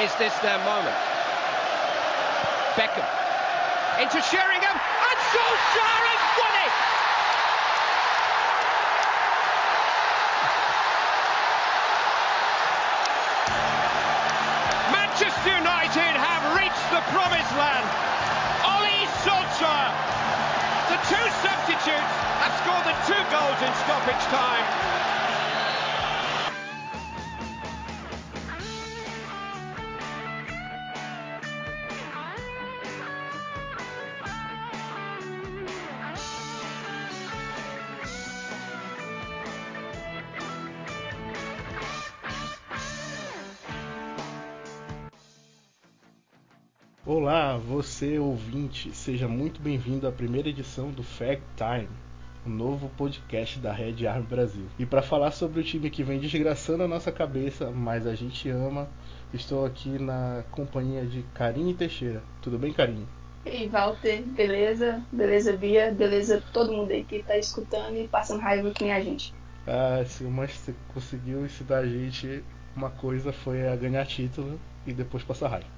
Is this their moment? Beckham into Sheringham, and Solskjaer has won it! Manchester United have reached the promised land. Ollie Solskjaer, the two substitutes, have scored the two goals in stoppage time. Você ouvinte, seja muito bem-vindo à primeira edição do Fact Time, o um novo podcast da Red Army Brasil. E para falar sobre o time que vem desgraçando a nossa cabeça, mas a gente ama, estou aqui na companhia de Karine Teixeira. Tudo bem, Karine? E Walter, beleza? Beleza, Bia? Beleza todo mundo aí que tá escutando e passando raiva que nem a gente. Ah, se o Manchester conseguiu ensinar a gente uma coisa foi a ganhar título e depois passar raiva.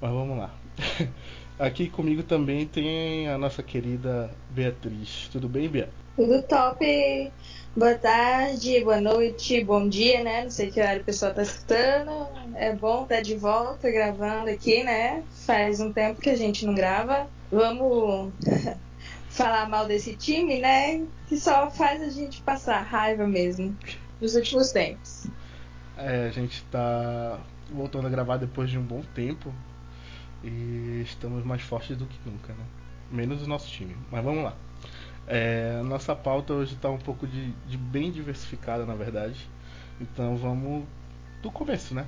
Mas vamos lá. Aqui comigo também tem a nossa querida Beatriz. Tudo bem, Bia? Tudo top. Boa tarde, boa noite, bom dia, né? Não sei que horário o pessoal tá escutando. É bom estar de volta gravando aqui, né? Faz um tempo que a gente não grava. Vamos falar mal desse time, né? Que só faz a gente passar raiva mesmo nos últimos tempos. É, a gente tá voltando a gravar depois de um bom tempo e estamos mais fortes do que nunca, né? Menos o nosso time. Mas vamos lá. É, nossa pauta hoje está um pouco de, de, bem diversificada, na verdade. Então vamos do começo, né?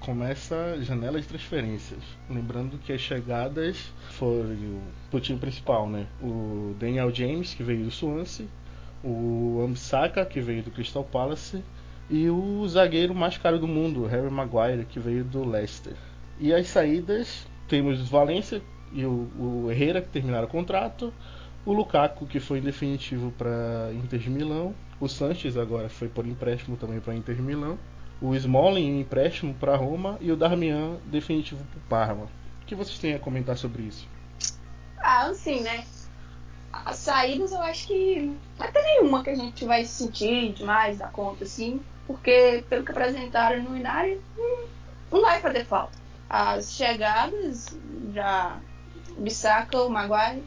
Começa janela de transferências. Lembrando que as chegadas foram pro time principal, né? O Daniel James, que veio do Swansea, o Ambisaka, que veio do Crystal Palace, e o zagueiro mais caro do mundo, Harry Maguire, que veio do Leicester. E as saídas temos Valência e o, o Herrera que terminaram o contrato, o Lukaku que foi definitivo para Inter de Milão, o Sanches agora foi por empréstimo também para Inter de Milão, o Smalling em empréstimo para Roma e o Darmian definitivo para o Parma. O que vocês têm a comentar sobre isso? Ah, assim, né? As saídas eu acho que não vai ter nenhuma que a gente vai sentir demais da conta, assim, porque pelo que apresentaram no Inari, não vai fazer falta as chegadas, já Bissaka, o Maguire,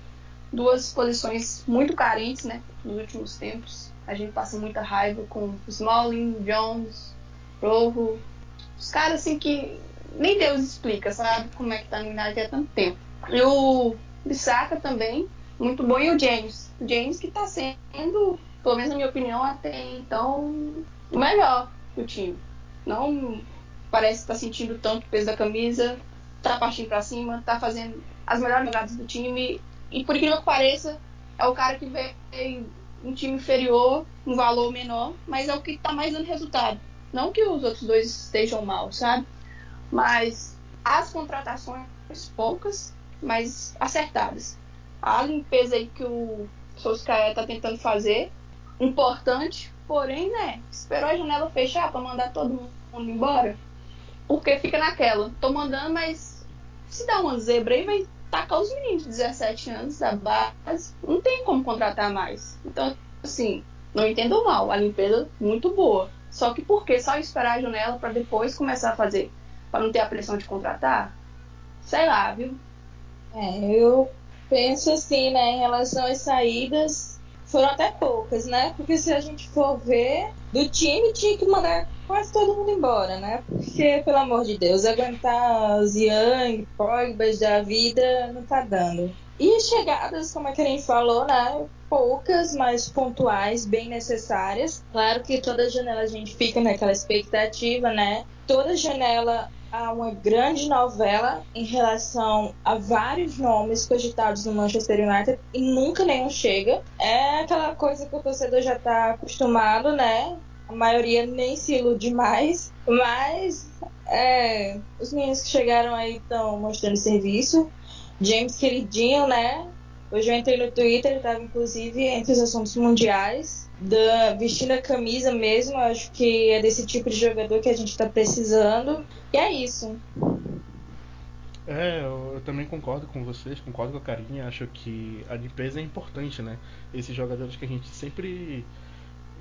duas posições muito carentes, né, nos últimos tempos. A gente passa muita raiva com Smalling, Jones, Rojo, os caras assim que nem Deus explica, sabe, como é que tá no United há tanto tempo. E o Bissaka também, muito bom, e o James. O James que tá sendo, pelo menos na minha opinião, até então, o melhor do time. Não parece estar tá sentindo tanto peso da camisa, tá partindo para cima, tá fazendo as melhores jogadas do time. E por incrível que pareça, é o cara que veio um time inferior, um valor menor, mas é o que tá mais dando resultado. Não que os outros dois estejam mal, sabe? Mas as contratações poucas, mas acertadas. A limpeza aí que o Solskjaer tá tentando fazer, importante, porém, né? Esperou a janela fechar para mandar todo mundo embora. Porque fica naquela, tô mandando, mas se dá uma zebra aí, vai tacar os meninos de 17 anos da base. Não tem como contratar mais. Então, assim, não entendo mal, a limpeza muito boa. Só que por que só esperar a janela para depois começar a fazer? Para não ter a pressão de contratar? Sei lá, viu? É, eu penso assim, né, em relação às saídas, foram até poucas, né? Porque se a gente for ver, do time tinha que mandar quase todo mundo embora, né? Porque, pelo amor de Deus, aguentar os Young, Pogbas da vida não tá dando. E chegadas, como a Karen falou, né? Poucas, mas pontuais, bem necessárias. Claro que toda janela a gente fica naquela expectativa, né? Toda janela há uma grande novela em relação a vários nomes cogitados no Manchester United e nunca nenhum chega. É aquela coisa que o torcedor já está acostumado, né? A maioria nem se ilude mais, mas é, os meninos que chegaram aí estão mostrando serviço. James queridinho, né? Hoje eu entrei no Twitter, ele estava inclusive entre os assuntos mundiais, da, vestindo a camisa mesmo. Acho que é desse tipo de jogador que a gente está precisando. E é isso. É, eu, eu, também concordo com vocês, concordo com a Carinha, acho que a limpeza é importante, né? Esses jogadores que a gente sempre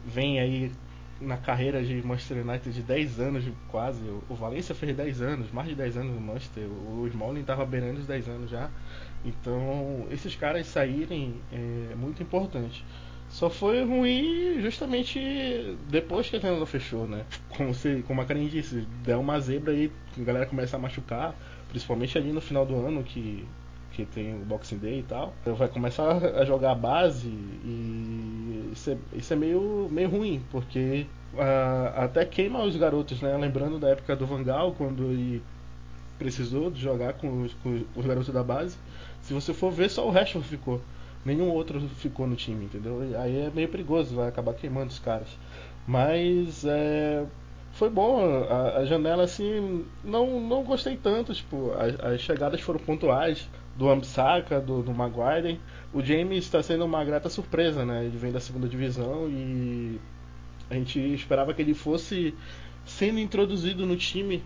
vem aí na carreira de Manchester United de 10 anos quase. O Valencia fez 10 anos, mais de 10 anos no Manchester. O Smalling estava beirando os 10 anos já. Então, esses caras saírem é muito importante. Só foi ruim justamente depois que a janela fechou, né? Como, você, como a Karen disse, deu uma zebra aí, a galera começa a machucar, principalmente ali no final do ano que, que tem o Boxing Day e tal. Vai começar a jogar a base e isso é, isso é meio, meio ruim, porque uh, até queima os garotos, né? Lembrando da época do Vangal, quando ele precisou de jogar com os, com os garotos da base. Se você for ver, só o Rashford ficou nenhum outro ficou no time, entendeu? Aí é meio perigoso, vai acabar queimando os caras. Mas é, foi bom, a, a, janela assim, não, não gostei tanto, tipo, as, as chegadas foram pontuais do Ambsaka, do, do Maguire. O James está sendo uma grata surpresa, né? Ele vem da segunda divisão e a gente esperava que ele fosse sendo introduzido no time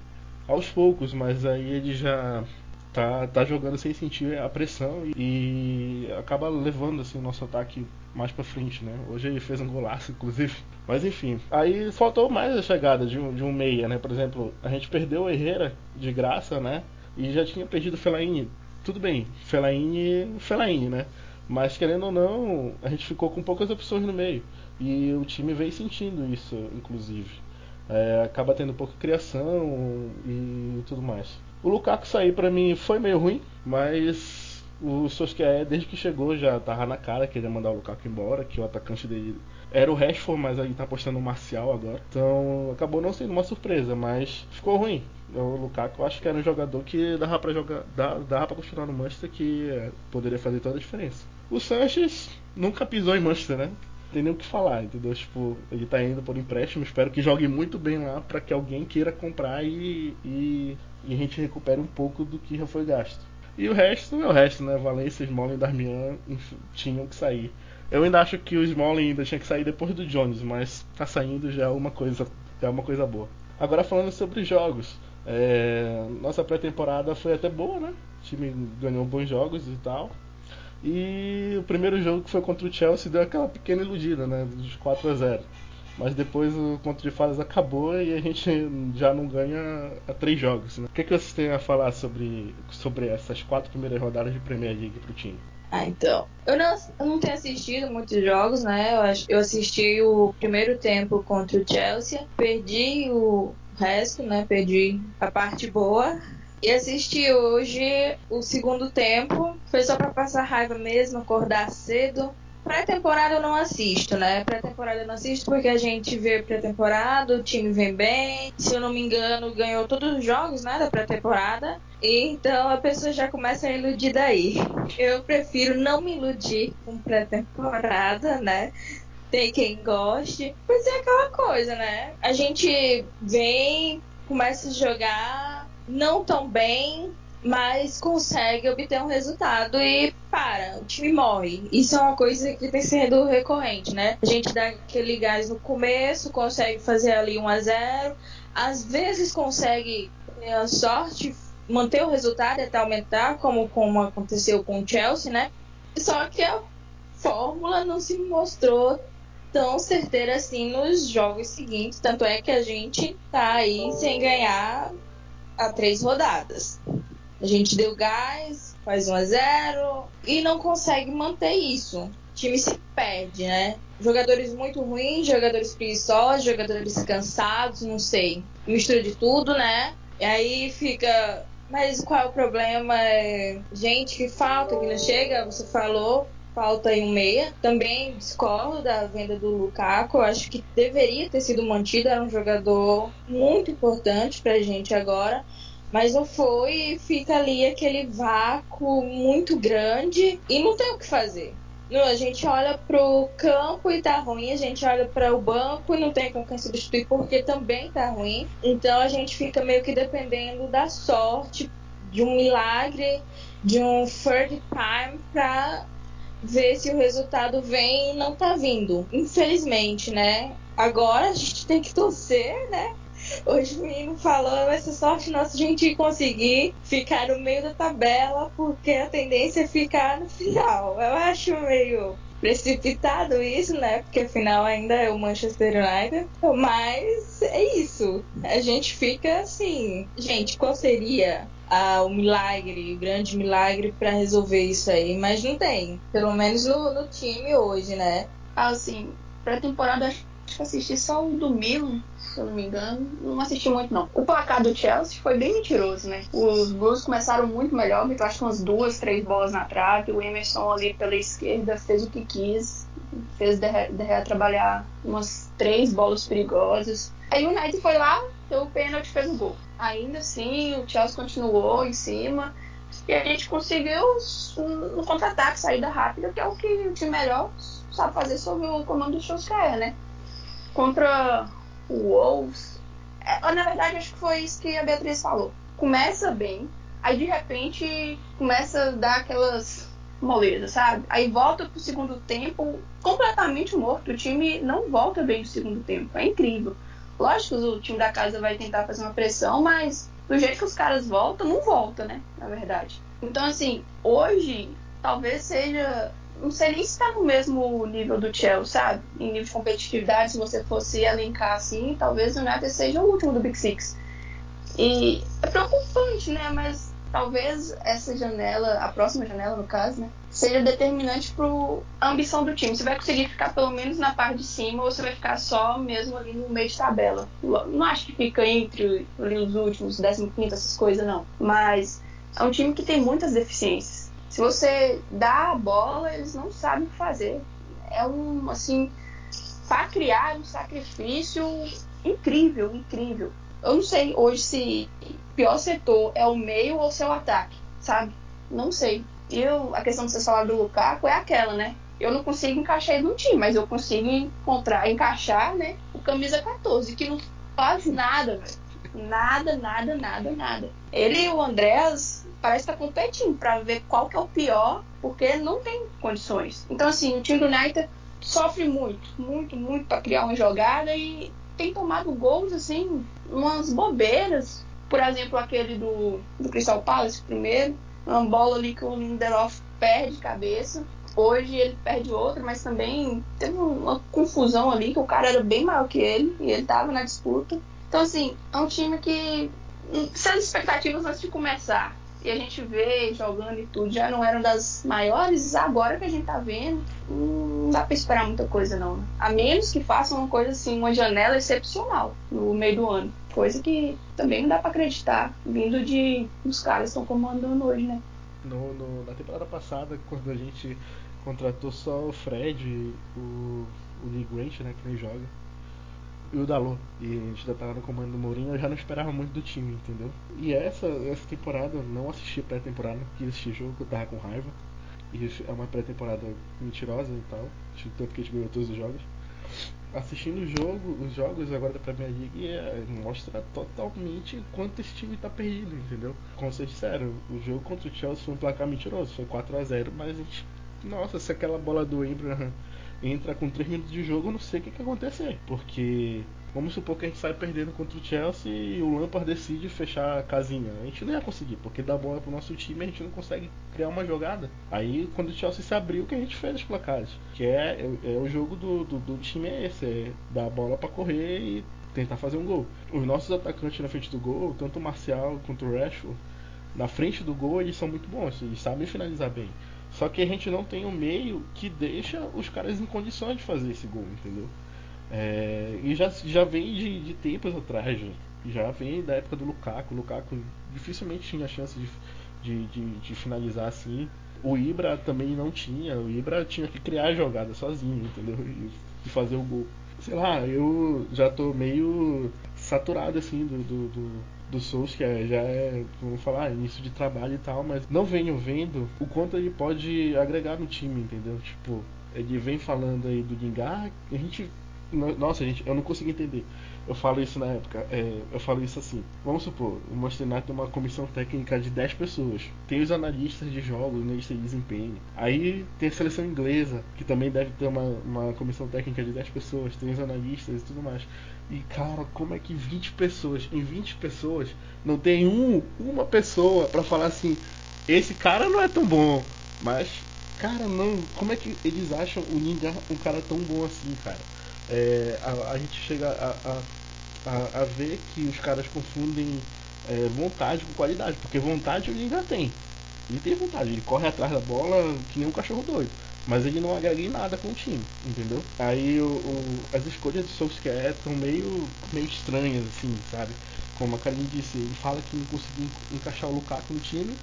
aos poucos, mas aí ele já tá, tá jogando sem sentir a pressão e, e acaba levando assim o nosso ataque mais para frente, né? Hoje ele fez um golaço, inclusive. Mas enfim, aí faltou mais a chegada de um, de um meia, né? Por exemplo, a gente perdeu o Herrera de graça, né? E já tinha perdido o Fellaini. Tudo bem, Fellaini, Fellaini, né? Mas querendo ou não, a gente ficou com poucas opções no meio. E o time veio sentindo isso, inclusive. É, acaba tendo pouca criação e tudo mais. O Lukaku sair para mim foi meio ruim, mas o Solskjaer desde que chegou já tava na cara que ele ia mandar o Lukaku embora, que o atacante dele era o Rashford, mas aí tá apostando no Marcial agora. Então acabou não sendo uma surpresa, mas ficou ruim. O Lukaku eu acho que era um jogador que dava para jogar, dava para continuar no Manchester que é, poderia fazer toda a diferença. O Sanches nunca pisou em Manchester, né? Tem nem o que falar, entendeu? Tipo, ele tá indo por empréstimo, espero que jogue muito bem lá para que alguém queira comprar e, e, e, a gente recupere um pouco do que já foi gasto. E o resto é o resto, né? Valência, Smalling e Darmian tinham que sair. Eu ainda acho que o Smalling ainda tinha que sair depois do Jones, mas tá saindo já é uma coisa, já é uma coisa boa. Agora falando sobre jogos, é, nossa pré-temporada foi até boa, né? O time ganhou bons jogos e tal. E o primeiro jogo que foi contra o Chelsea deu aquela pequena iludida, né? Dos 4 a 0 Mas depois o conto de fadas acabou e a gente já não ganha a três jogos. Né? O que, é que vocês têm a falar sobre, sobre essas quatro primeiras rodadas de Premier League pro time? Ah, então. Eu não, eu não tenho assistido muitos jogos, né? Eu, eu assisti o primeiro tempo contra o Chelsea, perdi o resto, né? Perdi a parte boa. E assisti hoje o segundo tempo. Foi só para passar raiva mesmo, acordar cedo. Pré-temporada eu não assisto, né? Pré-temporada eu não assisto porque a gente vê pré-temporada, o time vem bem. Se eu não me engano, ganhou todos os jogos, né, da pré-temporada. Então a pessoa já começa a iludir daí. Eu prefiro não me iludir com pré-temporada, né? Tem quem goste. Mas é aquela coisa, né? A gente vem, começa a jogar, não tão bem, mas consegue obter um resultado e para, o time morre. Isso é uma coisa que tem sido recorrente, né? A gente dá aquele gás no começo, consegue fazer ali 1 a 0 às vezes consegue ter a sorte, manter o resultado até aumentar, como, como aconteceu com o Chelsea, né? Só que a fórmula não se mostrou tão certeira assim nos jogos seguintes, tanto é que a gente tá aí sem ganhar a três rodadas. A gente deu gás, faz 1 a 0 e não consegue manter isso. O time se perde, né? Jogadores muito ruins, jogadores preguiçosos, jogadores cansados, não sei. Mistura de tudo, né? E aí fica. Mas qual é o problema? É gente que falta, que não chega, você falou falta aí um meia. Também discordo da venda do Lukaku. Acho que deveria ter sido mantido. Era um jogador muito importante pra gente agora. Mas não foi fica ali aquele vácuo muito grande e não tem o que fazer. A gente olha pro campo e tá ruim, a gente olha para o banco e não tem com quem substituir porque também tá ruim. Então a gente fica meio que dependendo da sorte, de um milagre, de um third time para ver se o resultado vem e não tá vindo. Infelizmente, né? Agora a gente tem que torcer, né? Hoje o menino falou, vai ser sorte nossa a gente conseguir ficar no meio da tabela, porque a tendência é ficar no final. Eu acho meio precipitado isso, né? Porque afinal ainda é o Manchester United. Mas é isso. A gente fica assim. Gente, qual seria ah, o milagre, o grande milagre para resolver isso aí? Mas não tem. Pelo menos no, no time hoje, né? Assim, pra temporada acho que assisti só o do Milan, se eu não me engano. Não assisti muito, não. O placar do Chelsea foi bem mentiroso, né? Os Blues começaram muito melhor, eu acho que umas duas, três bolas na trave. O Emerson ali pela esquerda fez o que quis. Fez Derré trabalhar umas três bolas perigosas. Aí o United foi lá, deu o pênalti fez o gol. Ainda assim, o Chelsea continuou em cima. E a gente conseguiu no contra-ataque, saída rápida, que é o que o time melhor sabe fazer sob o comando do Solskjaer, né? Contra o Wolves, é, na verdade acho que foi isso que a Beatriz falou. Começa bem, aí de repente começa a dar aquelas molezas, sabe? Aí volta pro segundo tempo completamente morto. O time não volta bem no segundo tempo. É incrível. Lógico que o time da casa vai tentar fazer uma pressão, mas do jeito que os caras voltam, não volta, né? Na verdade. Então, assim, hoje talvez seja não sei nem se está no mesmo nível do Chelsea, sabe? Em nível de competitividade, se você fosse elencar assim, talvez o United seja o último do Big Six. E é preocupante, né? Mas talvez essa janela, a próxima janela no caso, né? Seja determinante para a ambição do time. Você vai conseguir ficar pelo menos na parte de cima ou você vai ficar só mesmo ali no meio de tabela. Não acho que fica entre os últimos, 15, essas coisas, não. Mas é um time que tem muitas deficiências se você dá a bola, eles não sabem o que fazer. É um, assim, para criar um sacrifício incrível, incrível. Eu não sei hoje se o pior setor é o meio ou se é o ataque, sabe? Não sei. Eu, a questão de você falar do Lukaku é aquela, né? Eu não consigo encaixar ele no time, mas eu consigo encontrar, encaixar, né? O camisa 14, que não faz nada, velho. Nada, nada, nada, nada. Ele e o Andréas parece estar tá competindo para ver qual que é o pior, porque não tem condições. Então, assim, o time do United sofre muito, muito, muito para criar uma jogada e tem tomado gols, assim, umas bobeiras. Por exemplo, aquele do, do Crystal Palace primeiro, uma bola ali que o Lindelof perde cabeça. Hoje ele perde outra, mas também teve uma confusão ali, que o cara era bem maior que ele e ele tava na disputa. Então, assim, é um time que, sem as expectativas antes de começar, e a gente vê jogando e tudo, já não eram das maiores, agora que a gente tá vendo, não dá pra esperar muita coisa não. Né? A menos que façam uma coisa assim, uma janela excepcional no meio do ano. Coisa que também não dá para acreditar, vindo de os caras estão comandando hoje, né? No, no, na temporada passada, quando a gente contratou só o Fred, o, o Lee Grant, né, que nem joga, e o Dalô. E a gente ainda tava no comando do Mourinho, eu já não esperava muito do time, entendeu? E essa, essa temporada eu não assisti pré-temporada, quis assistir jogo, eu tava com raiva. E é uma pré-temporada mentirosa e tal, tanto que a gente ganhou todos os jogos. Assistindo o jogo, os jogos agora da Premier League é, mostra totalmente quanto esse time tá perdido, entendeu? Como vocês disseram, o jogo contra o Chelsea foi um placar mentiroso, foi 4 a 0 mas a gente. Nossa, se aquela bola do Abraham entra com 3 minutos de jogo, não sei o que, que acontecer. Porque vamos supor que a gente sai perdendo contra o Chelsea e o Lampard decide fechar a casinha. A gente não ia conseguir, porque dá bola pro nosso time a gente não consegue criar uma jogada. Aí quando o Chelsea se abriu, que a gente fez os placares. Que é, é, é o jogo do, do, do, time é esse, é dar a bola para correr e tentar fazer um gol. Os nossos atacantes na frente do gol, tanto o Marcial quanto o Rashford, na frente do gol eles são muito bons, eles sabem finalizar bem. Só que a gente não tem um meio que deixa os caras em condições de fazer esse gol, entendeu? É, e já, já vem de, de tempos atrás, já, já vem da época do Lukaku. O Lukaku dificilmente tinha chance de, de, de, de finalizar assim. O Ibra também não tinha. O Ibra tinha que criar a jogada sozinho, entendeu? E, e fazer o gol. Sei lá, eu já tô meio saturado assim do, do, do do Souls, que é, já é, vamos falar, início de trabalho e tal, mas não venho vendo o quanto ele pode agregar no time, entendeu? Tipo, ele vem falando aí do Lingard, a gente Nossa, gente, eu não consigo entender. Eu falo isso na época, é, eu falo isso assim. Vamos supor, o United tem uma comissão técnica de 10 pessoas. Tem os analistas de jogos, analistas de desempenho. Aí tem a seleção inglesa, que também deve ter uma, uma comissão técnica de 10 pessoas. Tem os analistas e tudo mais. E cara, como é que 20 pessoas, em 20 pessoas, não tem um, uma pessoa para falar assim: esse cara não é tão bom, mas cara, não, como é que eles acham o Ninja um cara tão bom assim, cara? é, a, a, gente chega a, a, a, ver que os caras confundem é, vontade com qualidade, porque vontade ele ainda tem. Ele tem vontade, ele corre atrás da bola que nem um cachorro doido. Mas ele não agrega em nada com o time, entendeu? Aí o, o, as escolhas do Solskjaer estão meio, meio estranhas, assim, sabe? Como a Karine disse, ele fala que não conseguiu encaixar o Lukaku no time,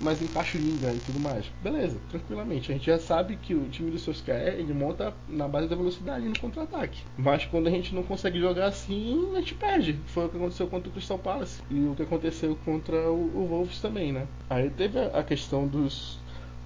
mas encaixa o Linga e tudo mais. Beleza, tranquilamente. A gente já sabe que o time do Solskjaer ele monta na base da velocidade no contra-ataque. Mas quando a gente não consegue jogar assim, a gente perde. Foi o que aconteceu contra o Crystal Palace e o que aconteceu contra o, o Wolves também, né? Aí teve a questão dos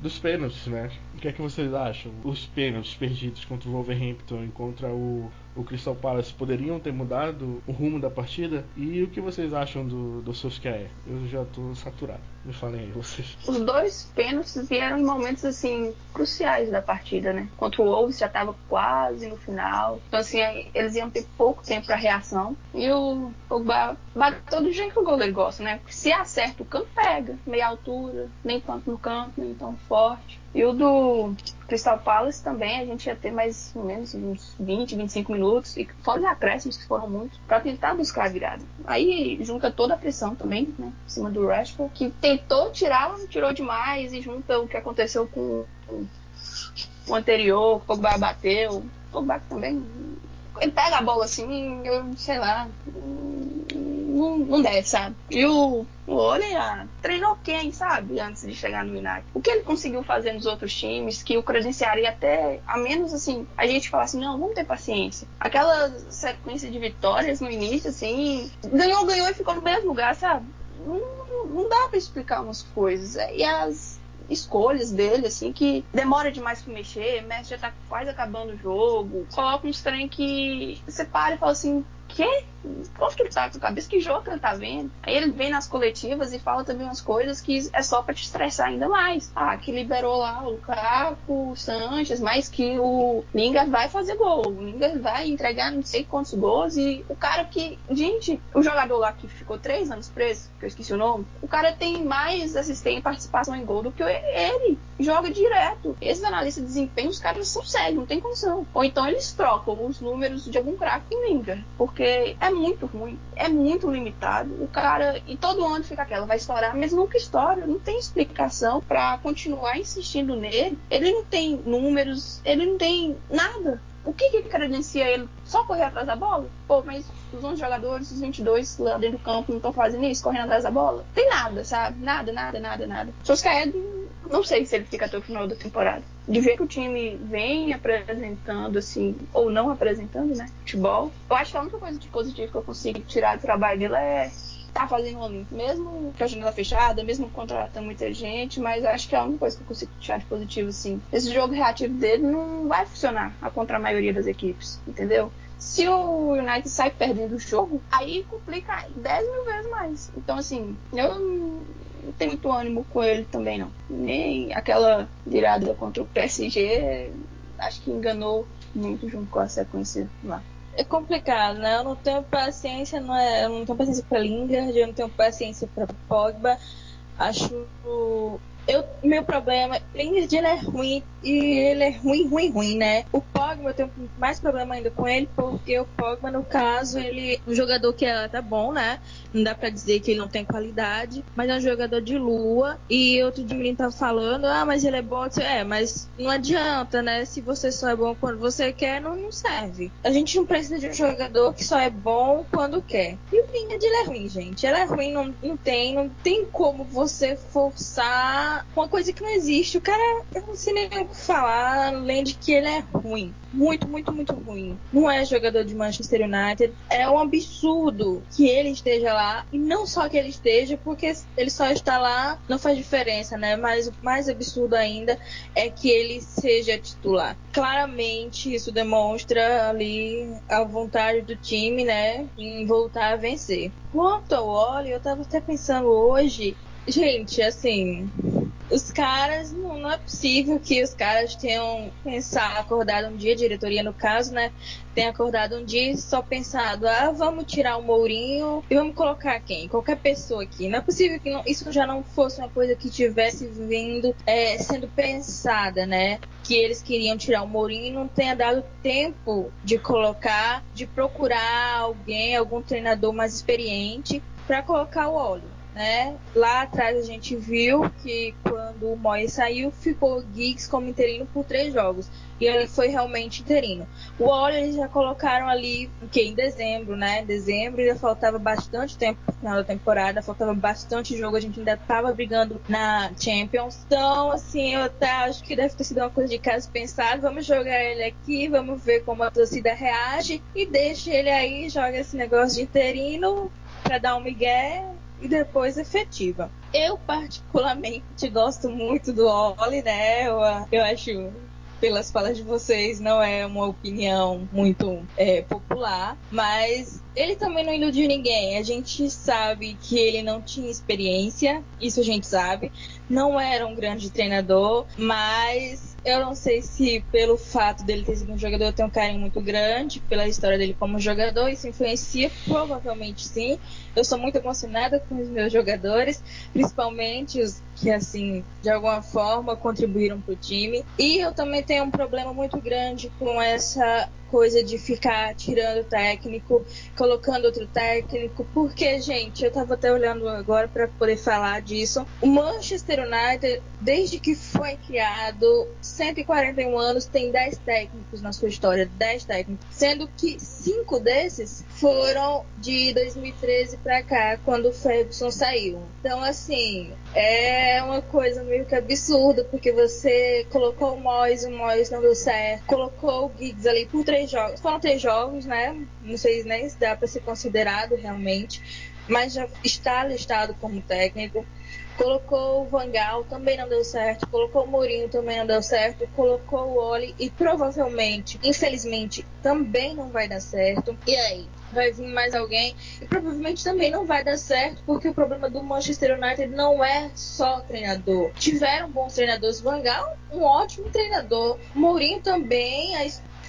dos pênaltis, né? O que é que vocês acham? Os pênaltis perdidos contra o Wolverhampton e contra o o Crystal Palace poderiam ter mudado o rumo da partida? E o que vocês acham do, do Solskjaer? Eu já tô saturado. Me falem aí, vocês. Os dois pênaltis vieram em momentos, assim, cruciais da partida, né? Contra o Wolves já tava quase no final. Então, assim, eles iam ter pouco tempo pra reação. E o Pogba bateu do jeito que o goleiro gosta, né? Se acerta o campo, pega. Meia altura, nem tanto no campo, nem tão forte. E o do Crystal Palace também, a gente ia ter mais ou menos uns 20, 25 minutos, e fora os acréscimos que foram muitos, para tentar buscar a virada. Aí junta toda a pressão também, né, em cima do Rashford, que tentou tirar, não tirou demais, e junta o que aconteceu com o anterior, o Pogba bateu, o Pogba também, ele pega a bola assim, eu sei lá, não, não desce, sabe? E o, o Olha treinou quem, sabe? Antes de chegar no United. O que ele conseguiu fazer nos outros times, que o credenciaria até, a menos assim, a gente falar assim, não, vamos ter paciência. Aquela sequência de vitórias no início, assim, ganhou, ganhou e ficou no mesmo lugar, sabe? Não, não dá para explicar umas coisas. E as escolhas dele, assim, que demora demais pra mexer, Messi já tá quase acabando o jogo, coloca uns trem que você para e fala assim, Onde que ele a cabeça? Que ele tá vendo? Aí ele vem nas coletivas e fala também umas coisas que é só para te estressar ainda mais. Ah, que liberou lá o Lukaku, o Sanches, mas que o Lingard vai fazer gol. O Lingard vai entregar não sei quantos gols e o cara que... Gente, o jogador lá que ficou três anos preso, que eu esqueci o nome, o cara tem mais assistência e participação em gol do que ele. Joga direto. Esses analistas de desempenho, os caras são cegos, não tem condição. Ou então eles trocam os números de algum craque em Lingard, porque é muito ruim, é muito limitado. O cara, e todo ano fica aquela, vai estourar, mas nunca estoura, não tem explicação para continuar insistindo nele. Ele não tem números, ele não tem nada. O que, que credencia ele? Só correr atrás da bola? Pô, mas os 11 jogadores, os 22 lá dentro do campo não estão fazendo isso, correndo atrás da bola? Tem nada, sabe? Nada, nada, nada, nada. Soscaed, não sei se ele fica até o final da temporada. De ver que o time vem apresentando, assim, ou não apresentando, né? Futebol. Eu acho que a única coisa de positivo que eu consigo tirar do trabalho dele é tá fazendo Olimpo, mesmo com a janela fechada, mesmo contratando muita gente, mas acho que é a única coisa que eu consigo tirar de positivo, assim. Esse jogo reativo dele não vai funcionar contra a maioria das equipes, entendeu? Se o United sai perdendo o jogo, aí complica 10 mil vezes mais. Então, assim, eu não tenho muito ânimo com ele também, não. Nem aquela virada contra o PSG, acho que enganou muito junto com a sequência lá é complicado, né? Eu não tenho paciência, não é, eu não tenho paciência para Lingard, eu não tenho paciência para Pogba. Acho eu, meu problema, Lingard ele é ruim e ele é ruim, ruim, ruim, né? O Pogba eu tenho mais problema ainda com ele porque o Pogba no caso ele é um jogador que é, tá bom, né? Não dá para dizer que ele não tem qualidade, mas é um jogador de lua e outro dia menino tá falando, ah, mas ele é bom, é, mas não adianta, né? Se você só é bom quando você quer, não, não serve. A gente não precisa de um jogador que só é bom quando quer. E o Lingard ele é ruim, gente. Ele é ruim, não, não tem, não tem como você forçar uma, coisa que não existe. O cara, eu não sei nem o que falar, além de que ele é ruim. Muito, muito, muito ruim. Não é jogador de Manchester United. É um absurdo que ele esteja lá. E não só que ele esteja, porque ele só está lá não faz diferença, né? Mas o mais absurdo ainda é que ele seja titular. Claramente isso demonstra ali a vontade do time, né? Em voltar a vencer. Quanto ao Oli, eu tava até pensando hoje, gente, assim, os caras, não, não, é possível que os caras tenham pensado, acordado um dia, diretoria no caso, né? Tenha acordado um dia e só pensado, ah, vamos tirar o Mourinho e vamos colocar quem? Qualquer pessoa aqui. Não é possível que não, isso já não fosse uma coisa que tivesse vindo, é, sendo pensada, né? Que eles queriam tirar o Mourinho e não tenha dado tempo de colocar, de procurar alguém, algum treinador mais experiente para colocar o óleo né? Lá atrás a gente viu que quando o Moyes saiu, ficou o Giggs como interino por três jogos. E ele foi realmente interino. O Oli eles já colocaram ali, que em dezembro, né? Dezembro ainda faltava bastante tempo pro final da temporada, faltava bastante jogo, a gente ainda tava brigando na Champions. Então, assim, eu até acho que deve ter sido uma coisa de caso pensado. Vamos jogar ele aqui, vamos ver como a torcida reage e deixa ele aí, joga esse negócio de interino para dar um migué e depois efetiva. Eu particularmente gosto muito do Oli, né? Eu, eu acho pelas falas de vocês, não é uma opinião muito é, popular, mas ele também não iludiu ninguém. A gente sabe que ele não tinha experiência, isso a gente sabe. Não era um grande treinador, mas eu não sei se pelo fato dele ter sido um jogador, eu tenho um carinho muito grande pela história dele como jogador, isso influencia, provavelmente sim. Eu sou muito emocionada com os meus jogadores, principalmente os que, assim, de alguma forma contribuíram para o time. E eu também tenho um problema muito grande com essa coisa de ficar tirando o técnico, colocando outro técnico, porque, gente, eu tava até olhando agora para poder falar disso. O Manchester United, desde que foi criado, 141 anos, tem 10 técnicos na sua história, 10 técnicos, sendo que cinco desses foram de 2013 para cá, quando o Ferguson saiu. Então, assim, é uma coisa meio que absurda, porque você colocou o Moyes, o Moyes não deu certo, colocou o Giggs ali por três jogos. Foram três jogos, né? Não sei nem se dá para ser considerado realmente, mas já está listado como técnico. Colocou o Vangal, também não deu certo. Colocou o Mourinho, também não deu certo. Colocou o Oli e provavelmente, infelizmente, também não vai dar certo. E aí? Vai vir mais alguém e provavelmente também não vai dar certo, porque o problema do Manchester United não é só treinador. Tiveram bons treinadores. Vangal, um ótimo treinador. Mourinho também, a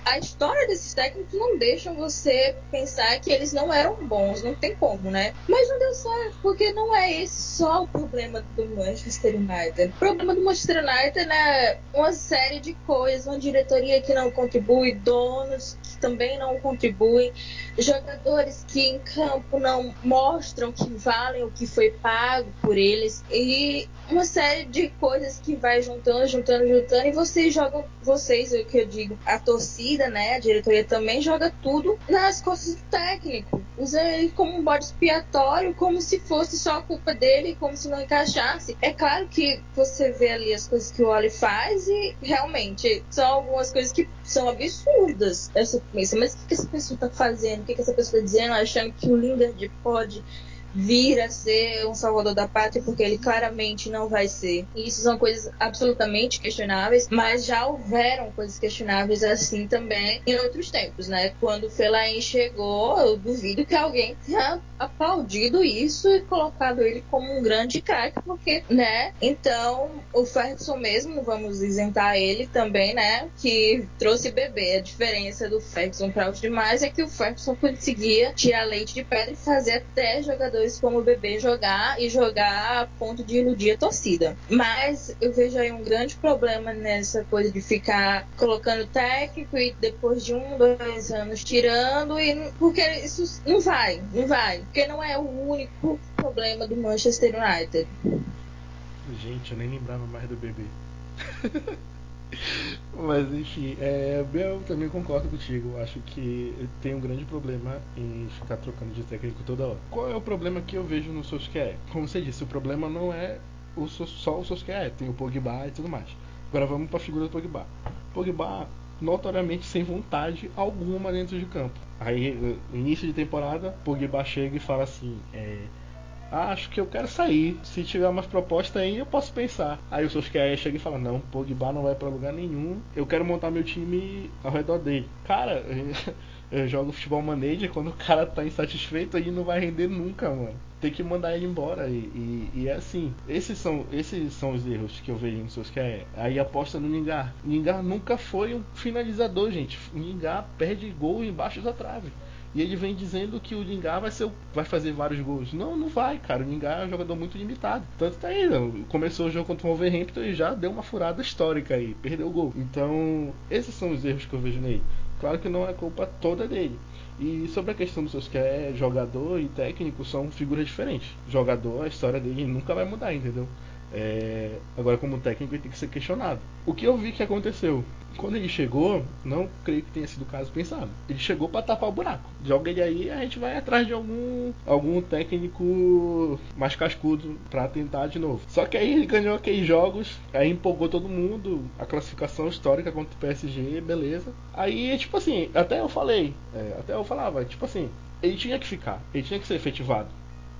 a história desses técnicos não deixam você pensar que eles não eram bons, não tem como, né? Mas não deu certo, porque não é esse só o problema do Manchester United. O problema do Manchester United é uma série de coisas, uma diretoria que não contribui, donos que também não contribuem, jogadores que em campo não mostram que valem o que foi pago por eles e uma série de coisas que vai juntando, juntando, juntando e vocês jogam, vocês, o que eu digo, a torcida, né, a diretoria também joga tudo nas costas do técnico. Usa ele como um bode expiatório, como se fosse só a culpa dele, como se não encaixasse. É claro que você vê ali as coisas que o Oli faz e realmente são algumas coisas que são absurdas. Essa mas o que essa pessoa tá fazendo? O que essa pessoa tá dizendo? Achando que o Lingard pode vir a ser um salvador da pátria, porque ele claramente não vai ser. E isso são coisas absolutamente questionáveis, mas já houveram coisas questionáveis assim também em outros tempos, né? Quando o Fellaini chegou, eu duvido que alguém tenha aplaudido isso e colocado ele como um grande craque, porque, né? Então, o Ferguson mesmo, vamos isentar ele também, né? Que trouxe bebê. A diferença do Ferguson para os demais é que o Ferguson conseguia tirar leite de pedra e fazer até jogadores como o bebê jogar e jogar a ponto de iludir a torcida. Mas eu vejo aí um grande problema nessa coisa de ficar colocando técnico e depois de um, dois anos tirando, e porque isso não vai, não vai. Porque não é o único problema do Manchester United. Gente, eu nem lembrava mais do bebê. Mas enfim, é, eu também concordo contigo. Acho que tem um grande problema em ficar trocando de técnico toda hora. Qual é o problema que eu vejo no Solskjaer? Como você disse, o problema não é o, só o Solskjaer, tem o Pogba e tudo mais. Agora vamos para a figura do Pogba. Pogba notoriamente sem vontade alguma dentro de campo. Aí, início de temporada, Pogba chega e fala assim: é, acho que eu quero sair. Se tiver umas propostas aí, eu posso pensar. Aí o Solskjaer chega e fala: Não, Pogba não vai para lugar nenhum. Eu quero montar meu time ao redor dele. Cara, eu jogo futebol manager. Quando o cara tá insatisfeito, aí não vai render nunca, mano. Tem que mandar ele embora. E, e, e, é assim: esses são, esses são os erros que eu vejo no Solskjaer. Aí aposta no Ningar. Ningar nunca foi um finalizador, gente. Ningar perde gol embaixo da trave. E ele vem dizendo que o Lingard vai, ser, vai fazer vários gols. Não, não vai, cara. O Lingard é um jogador muito limitado. Tanto tá aí, não. começou o jogo contra o Wolverhampton e já deu uma furada histórica aí. Perdeu o gol. Então, esses são os erros que eu vejo nele. Claro que não é culpa toda dele. E sobre a questão dos seus que é jogador e técnico são figuras diferentes. Jogador, a história dele nunca vai mudar, entendeu? É, agora, como técnico, ele tem que ser questionado. O que eu vi que aconteceu? Quando ele chegou, não creio que tenha sido o caso pensado. Ele chegou para tapar o buraco. Joga ele aí, a gente vai atrás de algum algum técnico mais cascudo para tentar de novo. Só que aí ele ganhou aqueles jogos, aí empolgou todo mundo, a classificação histórica contra o PSG, beleza. Aí, tipo assim, até eu falei, é, até eu falava, tipo assim, ele tinha que ficar, ele tinha que ser efetivado.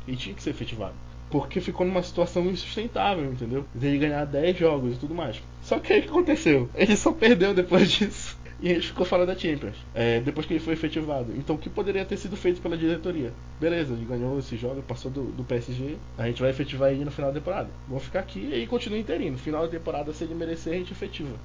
Ele tinha que ser efetivado porque ficou numa situação insustentável, entendeu? De ganhar 10 jogos e tudo mais. Só que aí o que aconteceu? Ele só perdeu depois disso. E ele ficou fora da Champions. É, depois que ele foi efetivado. Então o que poderia ter sido feito pela diretoria? Beleza, ele ganhou esse jogo, passou do, do PSG. A gente vai efetivar ele no final da temporada. Vamos ficar aqui e continua interino. No final da temporada, se ele merecer, a gente efetiva.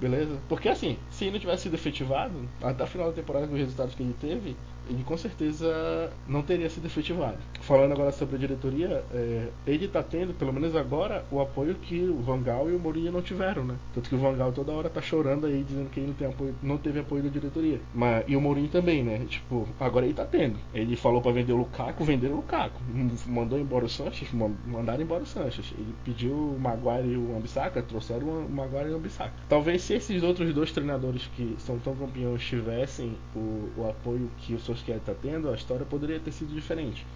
Beleza? Porque assim, se ele não tivesse sido efetivado, até o final da temporada com os resultados que ele teve, ele com certeza não teria sido efetivado. Falando agora sobre a diretoria, é, ele está tendo, pelo menos agora, o apoio que o Vangal e o Mourinho não tiveram, né? Tanto que o Vangal toda hora tá chorando aí, dizendo que ele não, tem apoio, não teve apoio da diretoria. Mas, e o Mourinho também, né? Tipo, agora ele tá tendo. Ele falou para vender o Lukaku, venderam o Lukaku. Mandou embora o Sanches, mandaram embora o Sanches. Ele pediu o Maguire e o Ambissaca, trouxeram o Maguire e o Ambissaca. Talvez se esses outros dois treinadores que são tão campeões tivessem o, o apoio que o que está tendo, a história poderia ter sido diferente.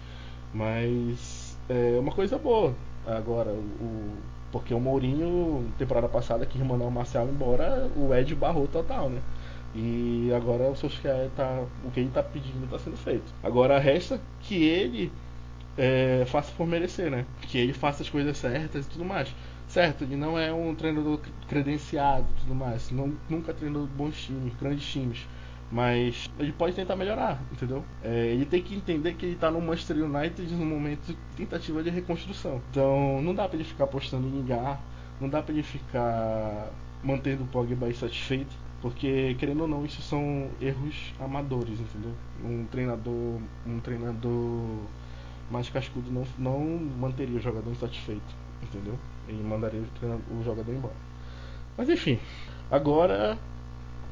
Mas é uma coisa boa. Agora, o, porque o Mourinho, temporada passada, quis mandar o Marcelo embora, o Ed barrou total, né? E agora o Solskjaer tá. O que ele está pedindo está sendo feito. Agora resta que ele é, faça por merecer, né? Que ele faça as coisas certas e tudo mais. Certo, ele não é um treinador credenciado e tudo mais. Não, nunca treinou bons times, grandes times. Mas ele pode tentar melhorar, entendeu? É, ele tem que entender que ele tá no Manchester United num momento de tentativa de reconstrução. Então não dá para ele ficar apostando em Gar, não dá para ele ficar mantendo o Pogba insatisfeito, porque querendo ou não, isso são erros amadores, entendeu? Um treinador, um treinador mais cascudo não, não manteria o jogador insatisfeito, entendeu? Ele mandaria o, o jogador embora. Mas enfim, agora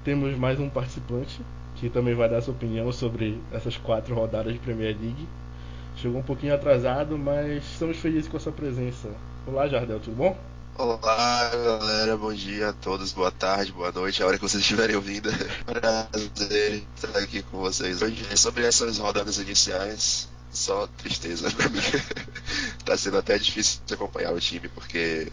temos mais um participante que também vai dar sua opinião sobre essas quatro rodadas de Premier League. Chegou um pouquinho atrasado, mas estamos felizes com a sua presença. Olá, Jardel, tudo bom? Olá, galera, bom dia a todos, boa tarde, boa noite, a hora que vocês estiverem ouvindo. Prazer estar aqui com vocês hoje. Sobre essas rodadas iniciais, só tristeza pra mim. tá sendo até difícil acompanhar o time, porque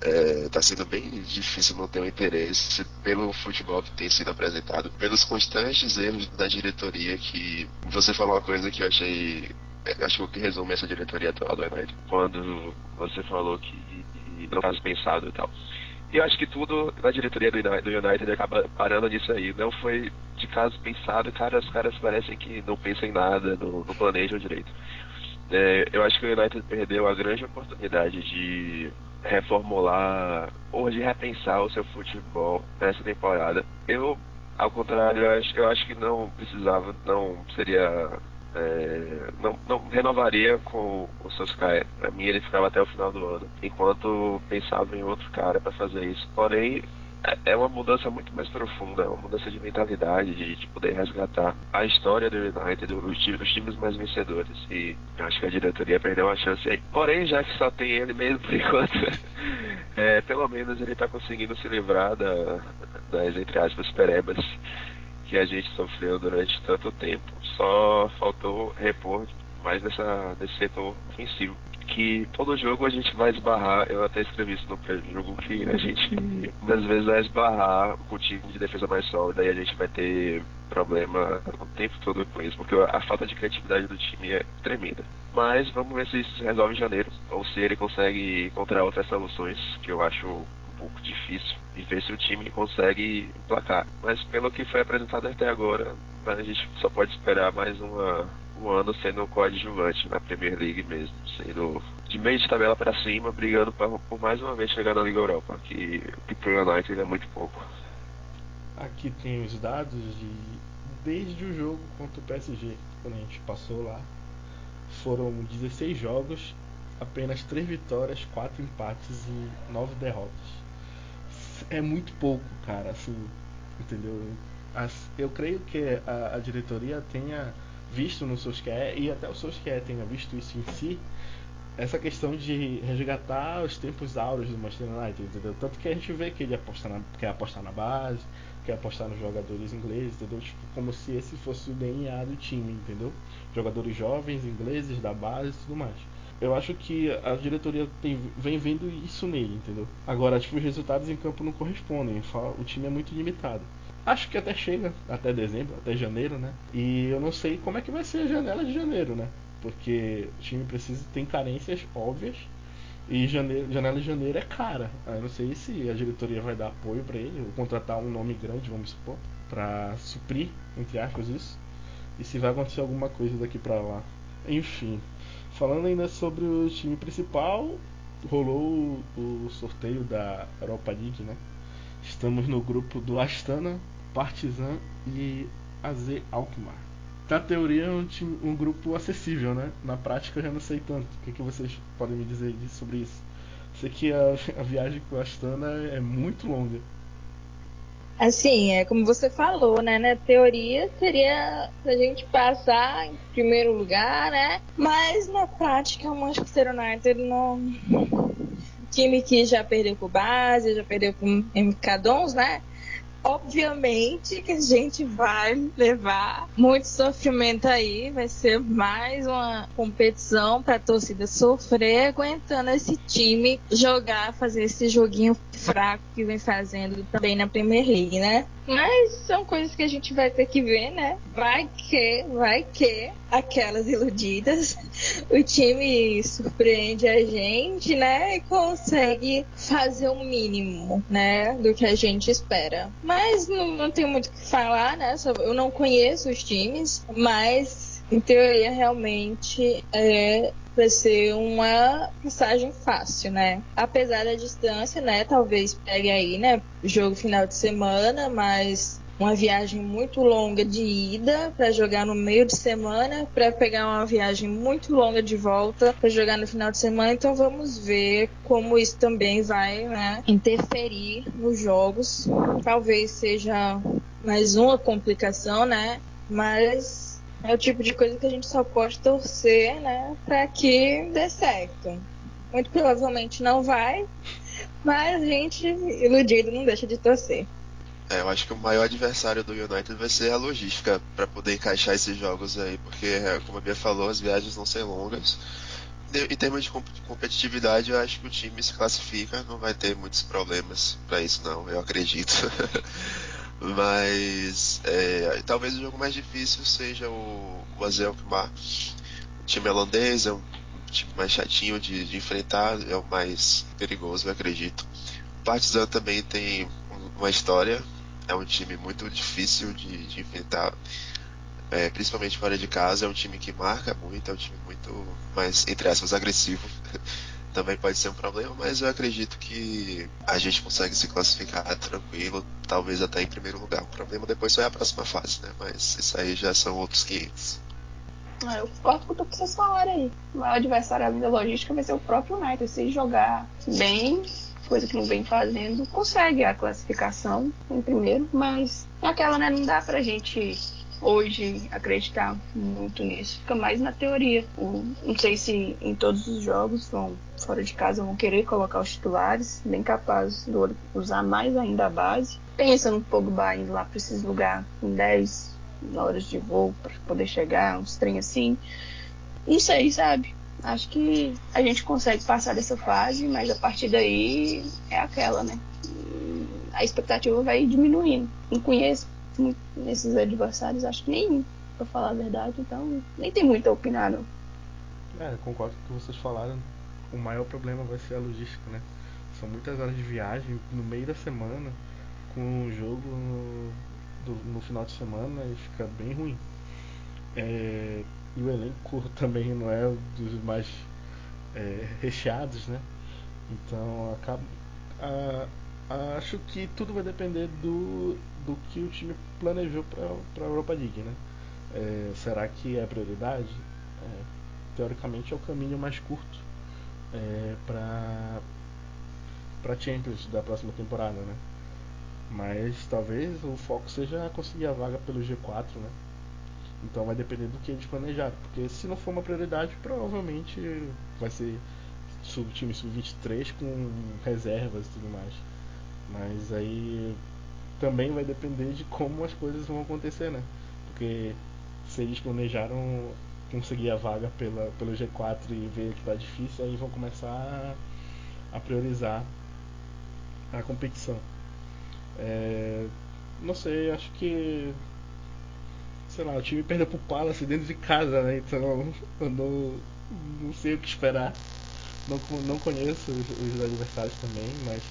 está é, sendo bem difícil não ter um interesse pelo futebol que tem sido apresentado, pelos constantes erros da diretoria que você falou uma coisa que eu achei acho que resume essa diretoria atual do United quando você falou que não estava pensado e tal. Eu acho que tudo na diretoria do United acaba parando nisso aí. Não foi de caso pensado cara os caras parecem que não pensam em nada não, não planejam direito. É, eu acho que o United perdeu a grande oportunidade de reformular ou de repensar o seu futebol nessa temporada. Eu, ao contrário, eu acho, eu acho que não precisava, não seria. É, não, não renovaria com o Soskai. Para mim, ele ficava até o final do ano, enquanto pensava em outro cara para fazer isso. Porém, é uma mudança muito mais profunda, é uma mudança de mentalidade, de, de poder resgatar a história do United, os, os times mais vencedores. E acho que a diretoria perdeu uma chance aí. Porém, já que só tem ele mesmo por enquanto, é, pelo menos ele está conseguindo se livrar da, das, entre aspas, perebas que a gente sofreu durante tanto tempo. Só faltou repor mais nessa, nesse setor ofensivo que todo jogo a gente vai esbarrar, eu até escrevi isso no pré-jogo, que a gente às vezes vai esbarrar com o time de defesa mais sólida e a gente vai ter problema o tempo todo com isso, porque a falta de criatividade do time é tremenda. Mas vamos ver se isso resolve em janeiro, ou se ele consegue encontrar outras soluções, que eu acho um pouco difícil, e ver se o time consegue emplacar. Mas pelo que foi apresentado até agora, a gente só pode esperar mais uma, um ano sendo coadjuvante na Premier League mesmo, sendo de meio de tabela para cima, brigando pra, por mais uma vez chegar na Liga Europa, que, que pro United é muito pouco. Aqui tem os dados de desde o jogo contra o PSG, quando a gente passou lá, foram 16 jogos, apenas 3 vitórias, 4 empates e 9 derrotas. É muito pouco, cara, assim, entendeu? Eu creio que a, a, diretoria tenha visto no Solskjaer e até o Solskjaer tenha visto isso em si, essa questão de resgatar os tempos áureos do Manchester United, entendeu? Tanto que a gente vê que ele aposta na, quer apostar na base, quer apostar nos jogadores ingleses, entendeu? Tipo, como se esse fosse o DNA do time, entendeu? Jogadores jovens, ingleses, da base e tudo mais. Eu acho que a diretoria tem, vem vendo isso nele, entendeu? Agora, tipo, os resultados em campo não correspondem. O time é muito limitado. Acho que até chega, até dezembro, até janeiro, né? E eu não sei como é que vai ser a janela de janeiro, né? Porque o time precisa tem carências óbvias e janeiro, janela de janeiro é cara. Eu não sei se a diretoria vai dar apoio para ele, ou contratar um nome grande, vamos supor, para suprir, entre aspas, isso. E se vai acontecer alguma coisa daqui para lá. Enfim, falando ainda sobre o time principal, rolou o, o sorteio da Europa League, né? Estamos no grupo do Astana, Partizan e AZ Alkmaar na teoria é um, time, um grupo acessível, né? Na prática eu já não sei tanto. O que, que vocês podem me dizer sobre isso? Sei que a, a viagem com a Astana é muito longa. Assim, é como você falou, né? Na teoria seria a gente passar em primeiro lugar, né? Mas na prática o Manchester United não. Time que já perdeu com base, já perdeu com MK Dons, né? Obviamente que a gente vai levar muito sofrimento aí, vai ser mais uma competição para a torcida sofrer aguentando esse time jogar, fazer esse joguinho fraco que vem fazendo também na Premier League, né? Mas são coisas que a gente vai ter que ver, né? Vai que, vai que aquelas iludidas, o time surpreende a gente, né? E consegue fazer o mínimo, né? Do que a gente espera. Mas não, não tem muito o que falar, né? Eu não conheço os times, mas em teoria realmente é vai ser uma passagem fácil, né? Apesar da distância, né? Talvez pegue aí, né? Jogo final de semana, mas uma viagem muito longa de ida para jogar no meio de semana, para pegar uma viagem muito longa de volta para jogar no final de semana. Então vamos ver como isso também vai né, interferir nos jogos. Talvez seja mais uma complicação, né? Mas é o tipo de coisa que a gente só pode torcer, né, para que dê certo. Muito provavelmente não vai, mas a gente, iludido, não deixa de torcer. É, eu acho que o maior adversário do United vai ser a logística para poder encaixar esses jogos aí, porque, é, como a Bia falou, as viagens vão ser longas. Em termos de competitividade, eu acho que o time se classifica, não vai ter muitos problemas para isso, não, eu acredito. Mas é, talvez o jogo mais difícil seja o, o Azelkmaar. O time holandês é um time mais chatinho de, de, enfrentar, é o mais perigoso, eu acredito. O Partizan também tem uma história, é um time muito difícil de, de enfrentar, é, principalmente fora de casa. É um time que marca muito, é um time muito mais, entre aspas, agressivo. também pode ser um problema, mas eu acredito que a gente consegue se classificar tranquilo, talvez até em primeiro lugar. O problema depois só é a próxima fase, né? Mas isso aí já são outros 500. Ah, eu concordo com o que vocês falaram aí. O maior adversário da logística vai ser o próprio United. Se jogar bem, coisa que não vem fazendo, consegue a classificação em primeiro, mas é aquela, né? Não dá pra gente hoje acreditar muito nisso. Fica mais na teoria. Não sei se em todos os jogos vão fora de casa vão querer colocar os titulares, bem capazes de usar mais ainda a base. Pensa no Pogba indo lá para esses lugares com 10 horas de voo para poder chegar, uns trem assim. Não sei, sabe? Acho que a gente consegue passar dessa fase, mas a partir daí é aquela, né? A expectativa vai diminuindo. Não conheço esses adversários, acho que nenhum, pra falar a verdade, então nem tem muito a opinar, não. É, concordo com o que vocês falaram. O maior problema vai ser a logística, né? São muitas horas de viagem no meio da semana, com um jogo no, do, no final de semana e fica bem ruim. É, e o elenco também não é dos mais é, recheados, né? Então acaba, a, acho que tudo vai depender do, do que o time planejou para a Europa League, né? É, será que é prioridade? É, teoricamente é o caminho mais curto é, para para Champions da próxima temporada, né? Mas talvez o foco seja conseguir a vaga pelo G4, né? Então vai depender do que eles planejaram. Porque se não for uma prioridade, provavelmente vai ser sub, time sub-23 com reservas e tudo mais. Mas aí também vai depender de como as coisas vão acontecer, né? Porque se eles planejaram conseguir a vaga pela, pelo G4 e ver que tá difícil, aí vão começar a, priorizar a competição. É, não sei, acho que sei lá, o time perdeu pro Palace dentro de casa, né? Então eu não, não sei o que esperar. Não, não conheço os, os adversários também, mas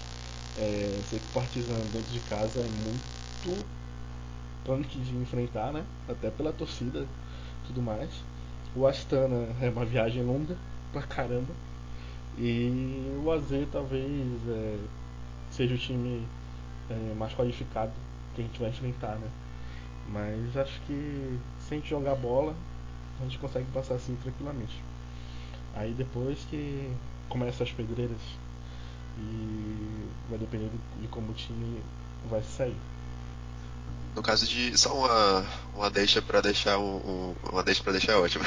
é, sei que o Partizan dentro de casa é muito punk de enfrentar, né? Até pela torcida tudo mais. O Astana é uma viagem longa pra caramba. E o AZ talvez é, seja o time é, mais qualificado que a gente vai enfrentar, né? Mas acho que sem jogar bola, a gente consegue passar assim tranquilamente. Aí depois que começa as pedreiras e vai depender de como o time vai sair. No caso de só uma, uma deixa para deixar um, um, uma deixa para deixar ótimo.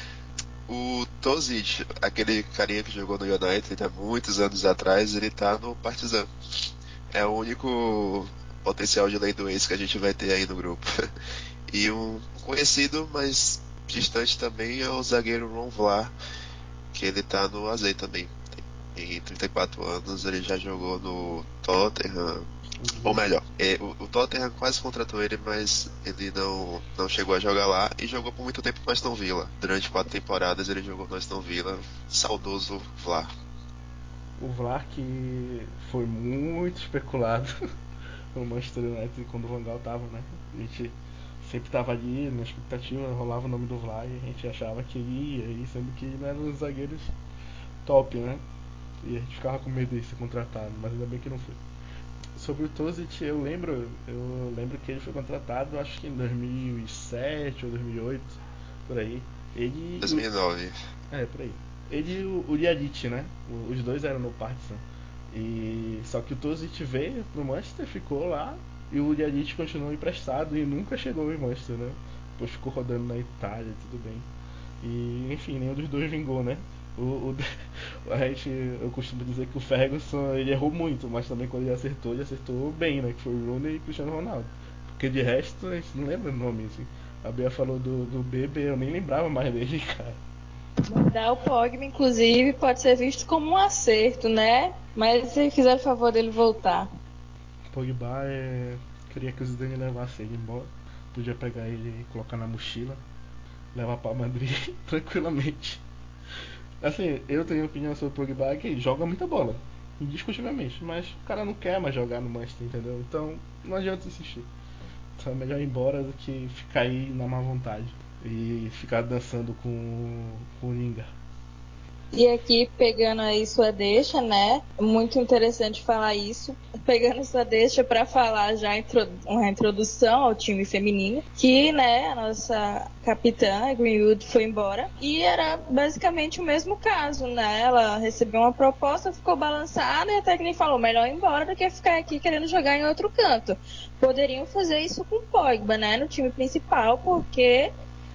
o Tozic, aquele carinha que jogou no United há muitos anos atrás, ele tá no Partizan. É o único potencial de lei do ex que a gente vai ter aí no grupo. E um conhecido, mas distante também, é o zagueiro Ron Vlaar, que ele tá no AZ também. Tem 34 anos, ele já jogou no Tottenham. Ou melhor, é, o, o, Tottenham quase contratou ele, mas ele não, não chegou a jogar lá e jogou por muito tempo no Aston Villa. Durante quatro temporadas ele jogou no Aston Villa, saudoso Vlaar. O Vlaar que foi muito especulado no Manchester United quando o Van Gaal tava, né? A gente sempre tava ali na expectativa, rolava o nome do Vlad e a gente achava que ia, e sendo que ele era um dos zagueiros top, né? E a gente ficava com medo de ser contratado, mas ainda bem que não foi. Sobre o Tozic, eu lembro, eu lembro que ele foi contratado, acho que em 2007 ou 2008, por aí. Ele 2009. É, por aí. Ele e o, o né? Os dois eram no Partizan. E só que o Tozic veio pro Manchester, ficou lá e o Liadic continuou emprestado e nunca chegou em Manchester, né? Depois ficou rodando na Itália, tudo bem. E enfim, nenhum dos dois vingou, né? O, o, a gente, eu costumo dizer que o Ferguson ele errou muito, mas também quando ele acertou, ele acertou bem, né? Que foi o Rooney e o Cristiano Ronaldo. Porque de resto a gente não lembra o nome, assim. A Bea falou do, do Bebe, eu nem lembrava mais dele, cara. Mandar o Pogba, inclusive, pode ser visto como um acerto, né? Mas se fizer o favor dele voltar. Pogba é... queria que o Zidane levasse ele embora. Podia pegar ele e colocar na mochila, levar para Madrid tranquilamente. Assim, eu tenho opinião sobre o Pogba que ele joga muita bola, indiscutivelmente, mas o cara não quer mais jogar no Manchester, entendeu? Então não adianta insistir. Então é melhor ir embora do que ficar aí na má vontade e ficar dançando com, com o Ninga. E aqui, pegando aí sua deixa, né? Muito interessante falar isso. Pegando sua deixa para falar já uma introdução ao time feminino, que, né, a nossa capitã, Greenwood, foi embora. E era basicamente o mesmo caso, né? Ela recebeu uma proposta, ficou balançada e a técnica falou: melhor ir embora do que ficar aqui querendo jogar em outro canto. Poderiam fazer isso com o Pogba, né? No time principal, porque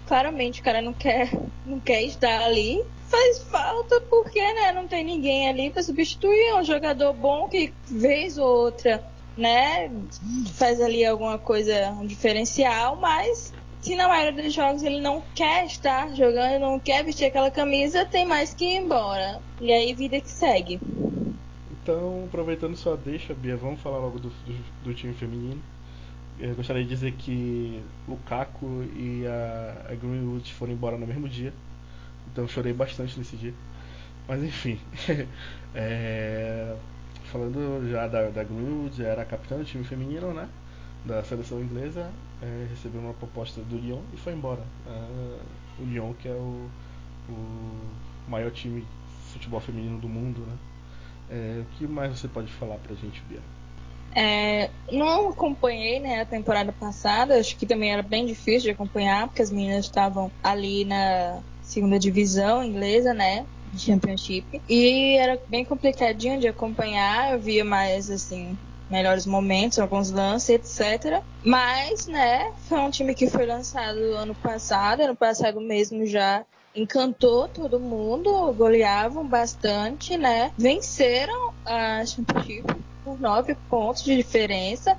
claramente o cara não quer, não quer estar ali faz falta porque né, não tem ninguém ali para substituir. É um jogador bom que, vez ou outra, né, faz ali alguma coisa, um diferencial, mas se na maioria dos jogos ele não quer estar jogando, não quer vestir aquela camisa, tem mais que ir embora. E aí vida que segue. Então, aproveitando sua deixa, Bia, vamos falar logo do, do, do time feminino. Eu gostaria de dizer que Caco e a, a Greenwood foram embora no mesmo dia. Então chorei bastante nesse dia. Mas enfim. é, falando já da, da Greenwood, era a capitã do time feminino, né? Da seleção inglesa. É, recebeu uma proposta do Lyon e foi embora. É, o Lyon, que é o, o maior time de futebol feminino do mundo, né? É, o que mais você pode falar pra gente, Bia? É, não acompanhei né, a temporada passada, acho que também era bem difícil de acompanhar, porque as meninas estavam ali na segunda divisão inglesa, né? Championship. E era bem complicadinho de acompanhar, eu via mais assim. Melhores momentos, alguns lances, etc. Mas, né, foi um time que foi lançado ano passado, ano passado mesmo já encantou todo mundo, goleavam bastante, né? Venceram a Championship por nove pontos de diferença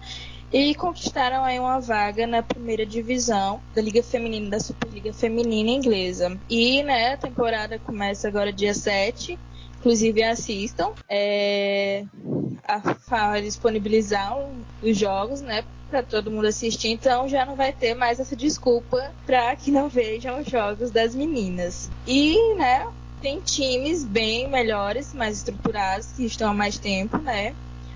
e conquistaram aí uma vaga na primeira divisão da Liga Feminina, da Superliga Feminina Inglesa. E, né, a temporada começa agora dia 7, inclusive assistam. É, a, a disponibilizar os jogos, né, para todo mundo assistir, então já não vai ter mais essa desculpa para que não vejam os jogos das meninas. E, né, tem times bem melhores, mais estruturados, que estão há mais tempo, né?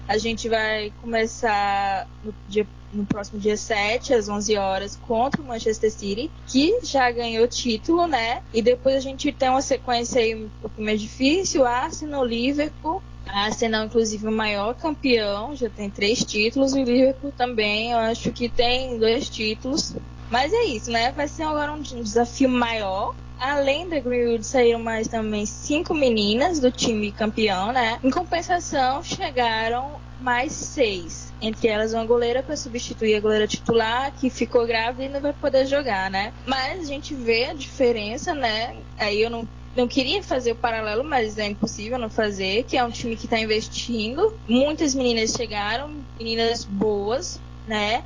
A gente vai começar no, dia, no próximo dia 7, às 11 horas, contra o Manchester City, que já ganhou título, né? E depois a gente tem uma sequência aí um pouco mais difícil, Arsenal, Liverpool, Arsenal, inclusive, o maior campeão, já tem três títulos, e o Liverpool também, eu acho que tem dois títulos. Mas é isso, né? Vai ser agora um desafio maior. Além da Greenwood, saíram mais também cinco meninas do time campeão, né? Em compensação, chegaram mais seis. Entre elas, uma goleira para substituir a goleira titular, que ficou grávida e não vai poder jogar, né? Mas a gente vê a diferença, né? Aí eu não não queria fazer o paralelo, mas é impossível não fazer, que é um time que está investindo. Muitas meninas chegaram, meninas boas, né?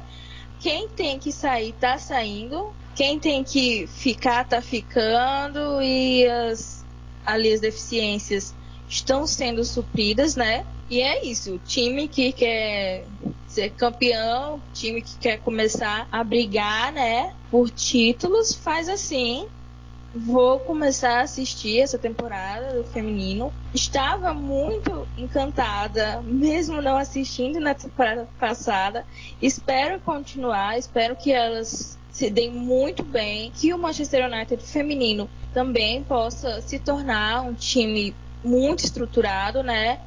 Quem tem que sair, tá saindo. Quem tem que ficar, tá ficando. E as, ali as deficiências estão sendo supridas, né? E é isso. O time que quer ser campeão, time que quer começar a brigar, né? Por títulos, faz assim Vou começar a assistir essa temporada do feminino. Estava muito encantada, mesmo não assistindo na temporada passada. Espero continuar, espero que elas se deem muito bem, que o Manchester United feminino também possa se tornar um time muito estruturado, né?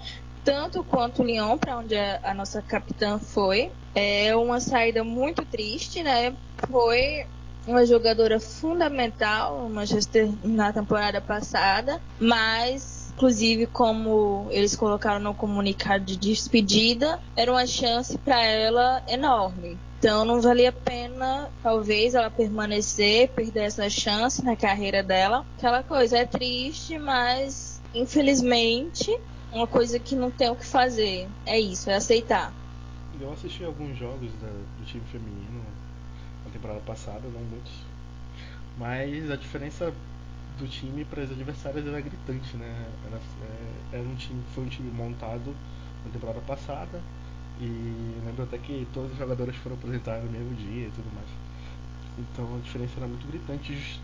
Tanto quanto o Lyon, para onde a, nossa capitã foi. É uma saída muito triste, né? Foi uma jogadora fundamental no Manchester na temporada passada, mas inclusive como eles colocaram no comunicado de despedida, era uma chance para ela enorme. Então não valia a pena, talvez, ela permanecer, perder essa chance na carreira dela. Aquela coisa é triste, mas infelizmente uma coisa que não tem o que fazer. É isso, é aceitar. Eu assisti alguns jogos da, do time feminino na temporada passada, não muitos. Mas a diferença do time para as adversárias era gritante, né? Era, é, era um time, foi um time montado na temporada passada e lembro até que todas as jogadoras foram apresentadas no mesmo dia e tudo mais. Então a diferença era muito gritante.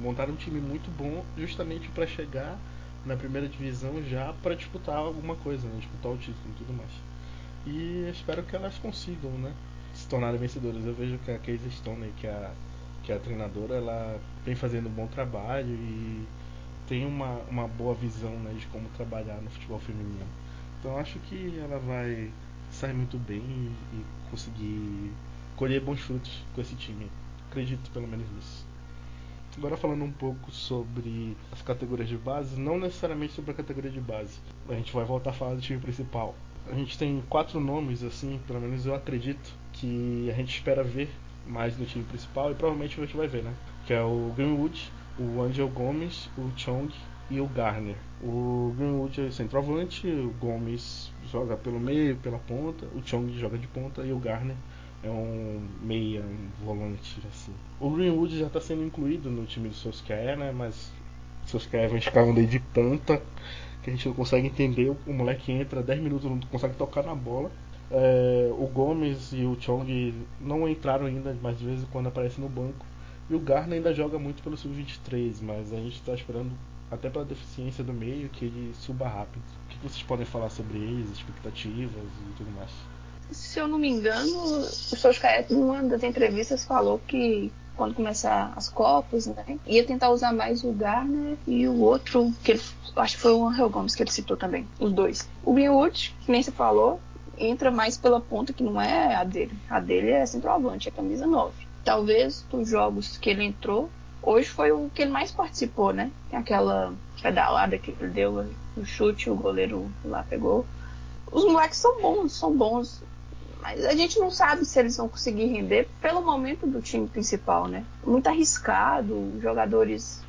Montaram um time muito bom justamente para chegar na primeira divisão já para disputar alguma coisa, né? disputar o título e tudo mais. E espero que elas consigam, né? se tornarem vencedoras. Eu vejo que a Casey Stone, que é a, que a treinadora, ela vem fazendo um bom trabalho e tem uma, uma boa visão né, de como trabalhar no futebol feminino. Então acho que ela vai sair muito bem e, e conseguir colher bons frutos com esse time. Acredito pelo menos nisso. Agora falando um pouco sobre as categorias de base, não necessariamente sobre a categoria de base. A gente vai voltar a falar do time principal. A gente tem quatro nomes, assim, pelo menos eu acredito, que a gente espera ver mais no time principal e provavelmente a gente vai ver, né? Que é o Greenwood, o Angel Gomes, o Chong e o Garner. O Greenwood é centroavante, o Gomes joga pelo meio, pela ponta, o Chong joga de ponta e o Garner é um meia, um volante assim. O Greenwood já está sendo incluído no time do Solskjaer, né? Mas Solskjaer vem escalando aí de tanta que a gente não consegue entender. O moleque entra 10 minutos não consegue tocar na bola. É, o Gomes e o Chong não entraram ainda, mas de vez em quando aparece no banco. E o Garner ainda joga muito pelo sub-23, mas a gente está esperando até pela deficiência do meio que ele suba rápido. O que vocês podem falar sobre eles, expectativas e tudo mais? Se eu não me engano, o Solskjaer, em uma das entrevistas, falou que quando começar as Copas, né, ia tentar usar mais o Garner e o outro, que ele, acho que foi o Angel Gomes que ele citou também, os dois. O Greenwood, que nem você falou, entra mais pela ponta que não é a dele. A dele é centroavante, é camisa 9. Talvez dos jogos que ele entrou, hoje foi o que ele mais participou, né? Aquela pedalada que ele deu, o chute, o goleiro lá pegou. Os moleques são bons, são bons. Mas a gente não sabe se eles vão conseguir render pelo momento do time principal, né? Muito arriscado, jogadores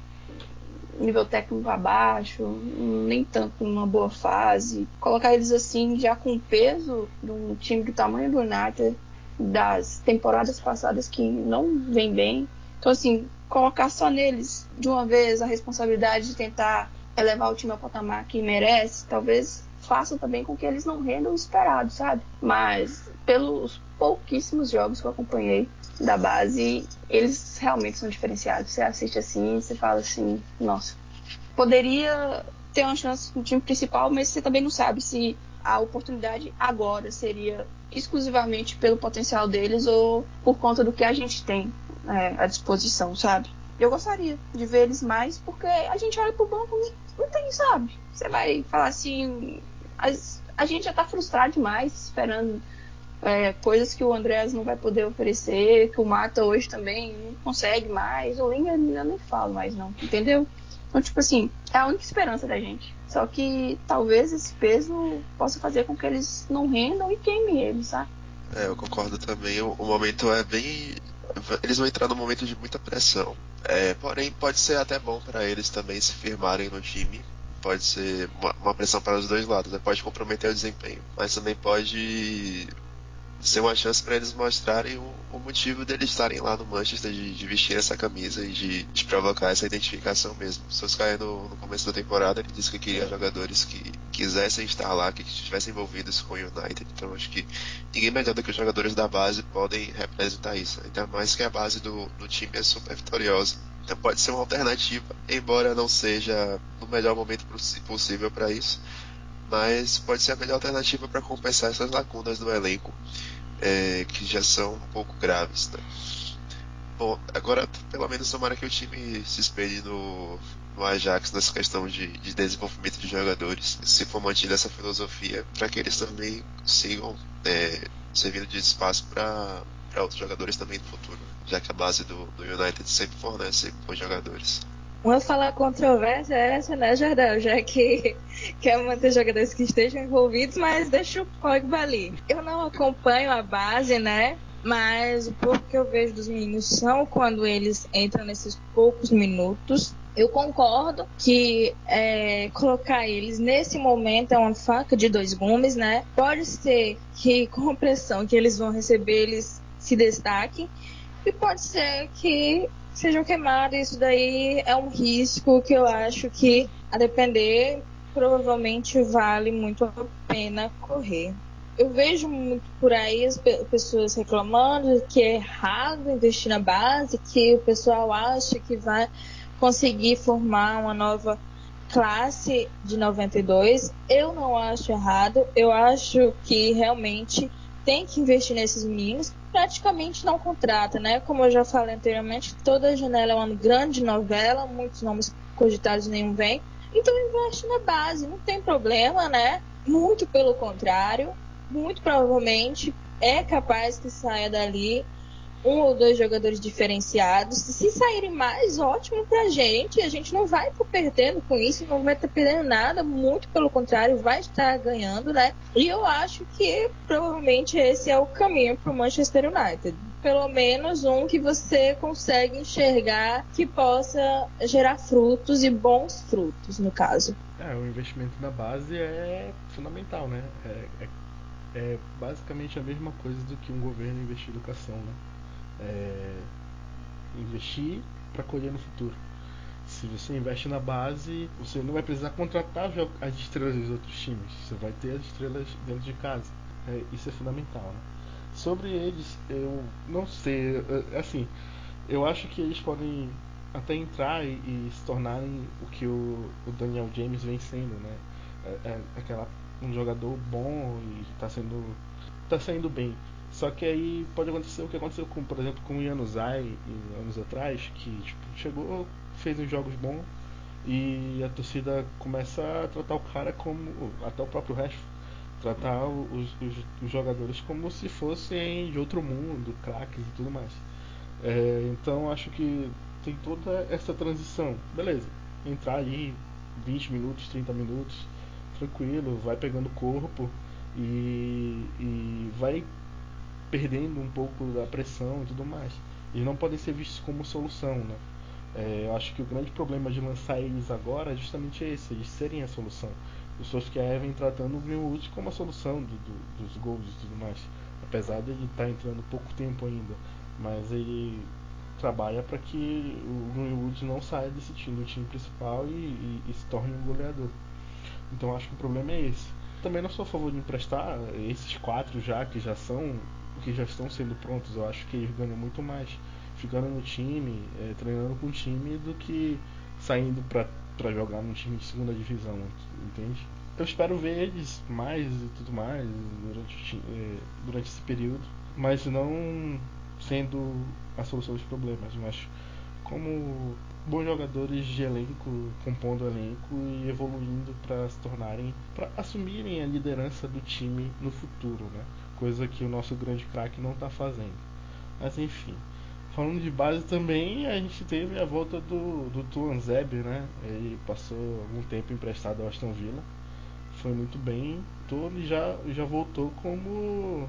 nível técnico abaixo, nem tanto numa boa fase. Colocar eles assim, já com peso de um time do tamanho do United, das temporadas passadas que não vem bem. Então, assim, colocar só neles de uma vez a responsabilidade de tentar elevar o time ao patamar que merece, talvez faça também com que eles não rendam o esperado, sabe? Mas pelos pouquíssimos jogos que eu acompanhei da base, eles realmente são diferenciados. Você assiste assim, você fala assim, nossa, poderia ter uma chance no time principal, mas você também não sabe se a oportunidade agora seria exclusivamente pelo potencial deles ou por conta do que a gente tem é, à disposição, sabe? Eu gostaria de ver eles mais, porque a gente olha pro banco e não tem, sabe? Você vai falar assim, a gente já tá frustrado demais esperando é, coisas que o Andrés não vai poder oferecer, que o Mata hoje também não consegue mais, o Linga eu nem falo mais não, entendeu? Então, tipo assim, é a única esperança da gente. Só que talvez esse peso possa fazer com que eles não rendam e queimem eles, sabe? É, eu concordo também. O, o momento é bem. Eles vão entrar num momento de muita pressão. É, porém, pode ser até bom para eles também se firmarem no time. Pode ser uma, uma pressão para os dois lados. Né? Pode comprometer o desempenho, mas também pode ser uma chance para eles mostrarem o, o, motivo deles estarem lá no Manchester, de, de vestir essa camisa e de, de, provocar essa identificação mesmo. Se Solskjaer no, no começo da temporada ele disse que queria jogadores que quisessem estar lá, que estivessem envolvidos com o United. Então acho que ninguém melhor do que os jogadores da base podem representar isso. Ainda mais que a base do, do time é super vitoriosa. Então pode ser uma alternativa, embora não seja no melhor momento possível para isso mas pode ser a melhor alternativa para compensar essas lacunas do elenco é, que já são um pouco graves. Né? Bom, agora pelo menos tomara que o time se espelhe no, no Ajax nessa questão de, de, desenvolvimento de jogadores, se for mantida essa filosofia, para que eles também sigam é, servindo de espaço para outros jogadores também no futuro, já que a base do, do United sempre fornece bons jogadores. Uma fala controvérsia é essa, né, Jardel? Já que quer manter jogadores que estejam envolvidos, mas deixa o Pogba ali. Eu não acompanho a base, né? Mas o pouco que eu vejo dos meninos são quando eles entram nesses poucos minutos. Eu concordo que é, colocar eles nesse momento é uma faca de dois gumes, né? Pode ser que com a pressão que eles vão receber, eles se destaquem. E pode ser que sejam queimados. Isso daí é um risco que eu acho que, a depender, provavelmente vale muito a pena correr. Eu vejo muito por aí as pessoas reclamando que é errado investir na base, que o pessoal acha que vai conseguir formar uma nova classe de 92. Eu não acho errado, eu acho que realmente tem que investir nesses meninos, praticamente não contrata, né? Como eu já falei anteriormente, toda janela é uma grande novela, muitos nomes cogitados nenhum vem. Então investe na base, não tem problema, né? Muito pelo contrário, muito provavelmente é capaz que saia dali um ou dois jogadores diferenciados. Se saírem mais, ótimo pra gente. A gente não vai estar perdendo com isso, não vai estar perdendo nada, muito pelo contrário, vai estar ganhando, né? E eu acho que provavelmente esse é o caminho pro Manchester United. Pelo menos um que você consegue enxergar que possa gerar frutos e bons frutos, no caso. É, o investimento na base é fundamental, né? É, é é basicamente a mesma coisa do que um governo investir em educação, né? É investir para colher no futuro. Se você investe na base, você não vai precisar contratar as estrelas dos outros times. Você vai ter as estrelas dentro de casa. É, isso é fundamental. Né? Sobre eles, eu não sei. Assim, eu acho que eles podem até entrar e, e se tornarem o que o, o, Daniel James vem sendo, né? É, é aquela, um jogador bom e está sendo tá saindo bem. Só que aí pode acontecer o que aconteceu com, por exemplo, com o Yanuzai anos atrás, que tipo, chegou, fez uns jogos bons e a torcida começa a tratar o cara como até o próprio resto tratar os, os, os, jogadores como se fossem de outro mundo, craques e tudo mais. É, então acho que tem toda essa transição. Beleza, entrar aí 20 minutos, 30 minutos, tranquilo, vai pegando corpo e, e vai perdendo um pouco da pressão e tudo mais. Eles não podem ser vistos como solução, né? É, eu acho que o grande problema de lançar eles agora é justamente esse, eles serem a solução. Os Solskjaer vem tratando o Greenwood como a solução do, do, dos gols e tudo mais. Apesar de ele estar tá entrando pouco tempo ainda. Mas ele trabalha para que o Greenwood não saia desse time, do time principal e, e, e se torne um goleador. Então acho que o problema é esse. Também não sou a favor de emprestar esses quatro já que já são que já estão sendo prontos, eu acho que eles ganham muito mais ficando no time, é, treinando com o time, do que saindo para jogar num time de segunda divisão, entende? Eu espero ver eles mais e tudo mais durante, é, durante esse período, mas não sendo a solução dos problemas, mas como bons jogadores de elenco, compondo elenco e evoluindo para se tornarem, para assumirem a liderança do time no futuro, né? Coisa que o nosso grande craque não está fazendo. Mas enfim, falando de base também, a gente teve a volta do, do Tuanzeb, né? Ele passou algum tempo emprestado ao Aston Villa, foi muito bem, todo e já, já voltou como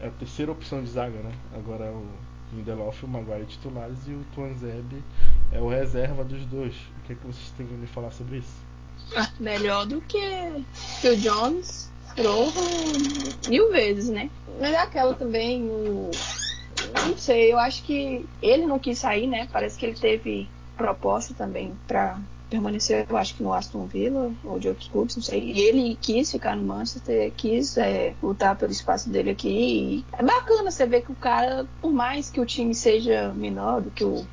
a terceira opção de zaga, né? Agora é o Lindelof e o Maguire titulares e o Tuanzeb é o reserva dos dois. O que, é que vocês têm a me falar sobre isso? Ah, melhor do que, que o Jones, Rojo, mil vezes, né? Mas é aquela também, o. Não sei, eu acho que ele não quis sair, né? Parece que ele teve proposta também para permaneceu, eu acho que no Aston Villa ou de outros clubes, não sei. E ele quis ficar no Manchester, quis é, lutar pelo espaço dele aqui. É bacana você ver que o cara, por mais que o time seja menor do que o,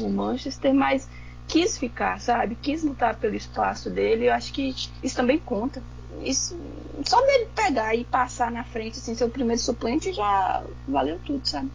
o Manchester, mas quis ficar, sabe? Quis lutar pelo espaço dele. Eu acho que isso também conta. Isso, só dele pegar e passar na frente, assim, ser o primeiro suplente já valeu tudo, sabe?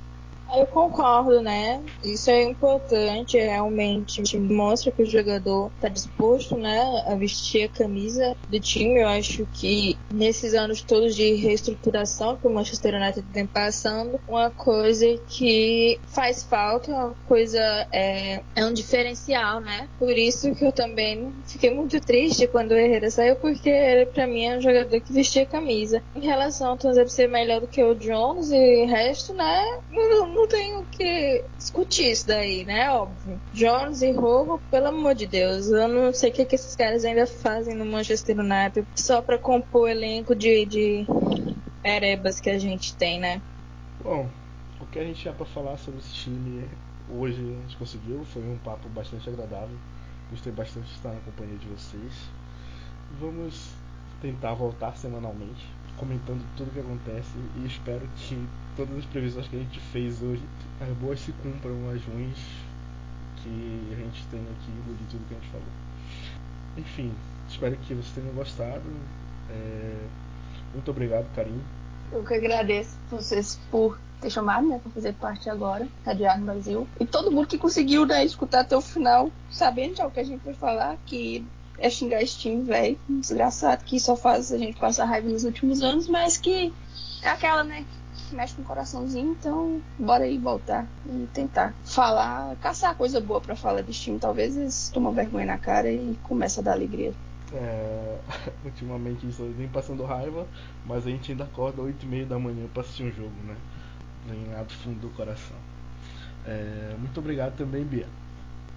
Eu concordo, né? Isso é importante, realmente mostra que o jogador está disposto, né, a vestir a camisa do time. Eu acho que nesses anos todos de reestruturação que o Manchester United tem passando, uma coisa que faz falta, uma coisa é, é um diferencial, né? Por isso que eu também fiquei muito triste quando o Herrera saiu, porque ele para mim é um jogador que vestia a camisa. Em relação ao Tanzep ser melhor do que o Jones e o resto, né? Não, não tenho que discutir isso daí, né? Óbvio. Jones e Rojo, pelo amor de Deus, eu não sei o que, que esses caras ainda fazem no Manchester United só para compor o elenco de, de erebas que a gente tem, né? Bom, o que a gente tinha para falar sobre esse time hoje a gente conseguiu, foi um papo bastante agradável. Gostei bastante de estar na companhia de vocês. Vamos tentar voltar semanalmente, comentando tudo o que acontece e espero que todas as previsões que a gente fez hoje, as boas se cumpram, as ruins que a gente tem aqui de tudo que a gente falou. Enfim, espero que vocês tenham gostado. É... Muito obrigado, carinho. Eu que agradeço vocês por ter chamado, né, para fazer parte agora da Diário Brasil. E todo mundo que conseguiu né, escutar até o final, sabendo já o que a gente vai falar, que é xingar esse time, velho, desgraçado, que só faz a gente passar raiva nos últimos anos, mas que é aquela, né, mexe com o coraçãozinho, então bora aí voltar e tentar falar, caçar coisa boa para falar desse time. Talvez eles tomam vergonha na cara e começa a dar alegria. É, ultimamente isso vem passando raiva, mas a gente ainda acorda 8 e meia da manhã para assistir um jogo, né? Vem lá do fundo do coração. É, muito obrigado também, Bia.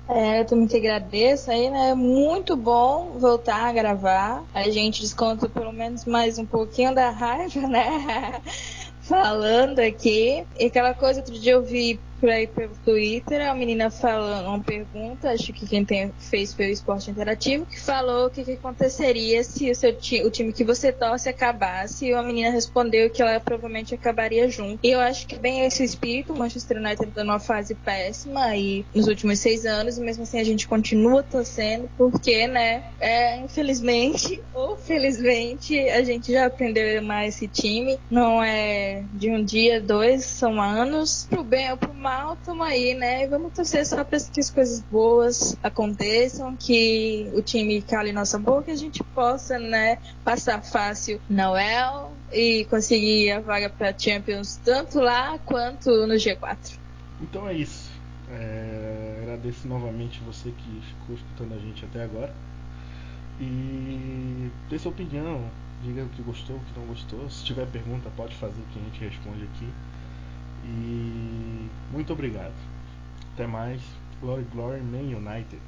É, eu também te agradeço aí, né? Muito bom voltar a gravar. A gente desconta pelo menos mais um pouquinho da raiva, né? Falando aqui. E aquela coisa, outro dia eu vi por aí pelo Twitter, a menina falando uma pergunta, acho que quem tem, fez foi o Esporte Interativo, que falou o que, que aconteceria se o, seu ti, o time que você torce acabasse, e a menina respondeu que ela provavelmente acabaria junto. E eu acho que bem esse espírito, o Manchester United tá numa fase péssima aí nos últimos seis anos, e mesmo assim a gente continua torcendo, porque, né, é, infelizmente, ou felizmente, a gente já aprendeu amar esse time, não é de um dia, dois, são anos, pro bem ou pro mal mal, tamo aí, né? Vamos torcer só para que as coisas boas aconteçam, que o time cale nossa boca e a gente possa, né, passar fácil na UEL e conseguir a vaga para Champions tanto lá quanto no G4. Então é isso. É, agradeço novamente você que ficou escutando a gente até agora. E dê sua opinião, diga o que gostou, o que não gostou. Se tiver pergunta, pode fazer que a gente responde aqui. E muito obrigado. Até mais. Glory, Glory, Man United.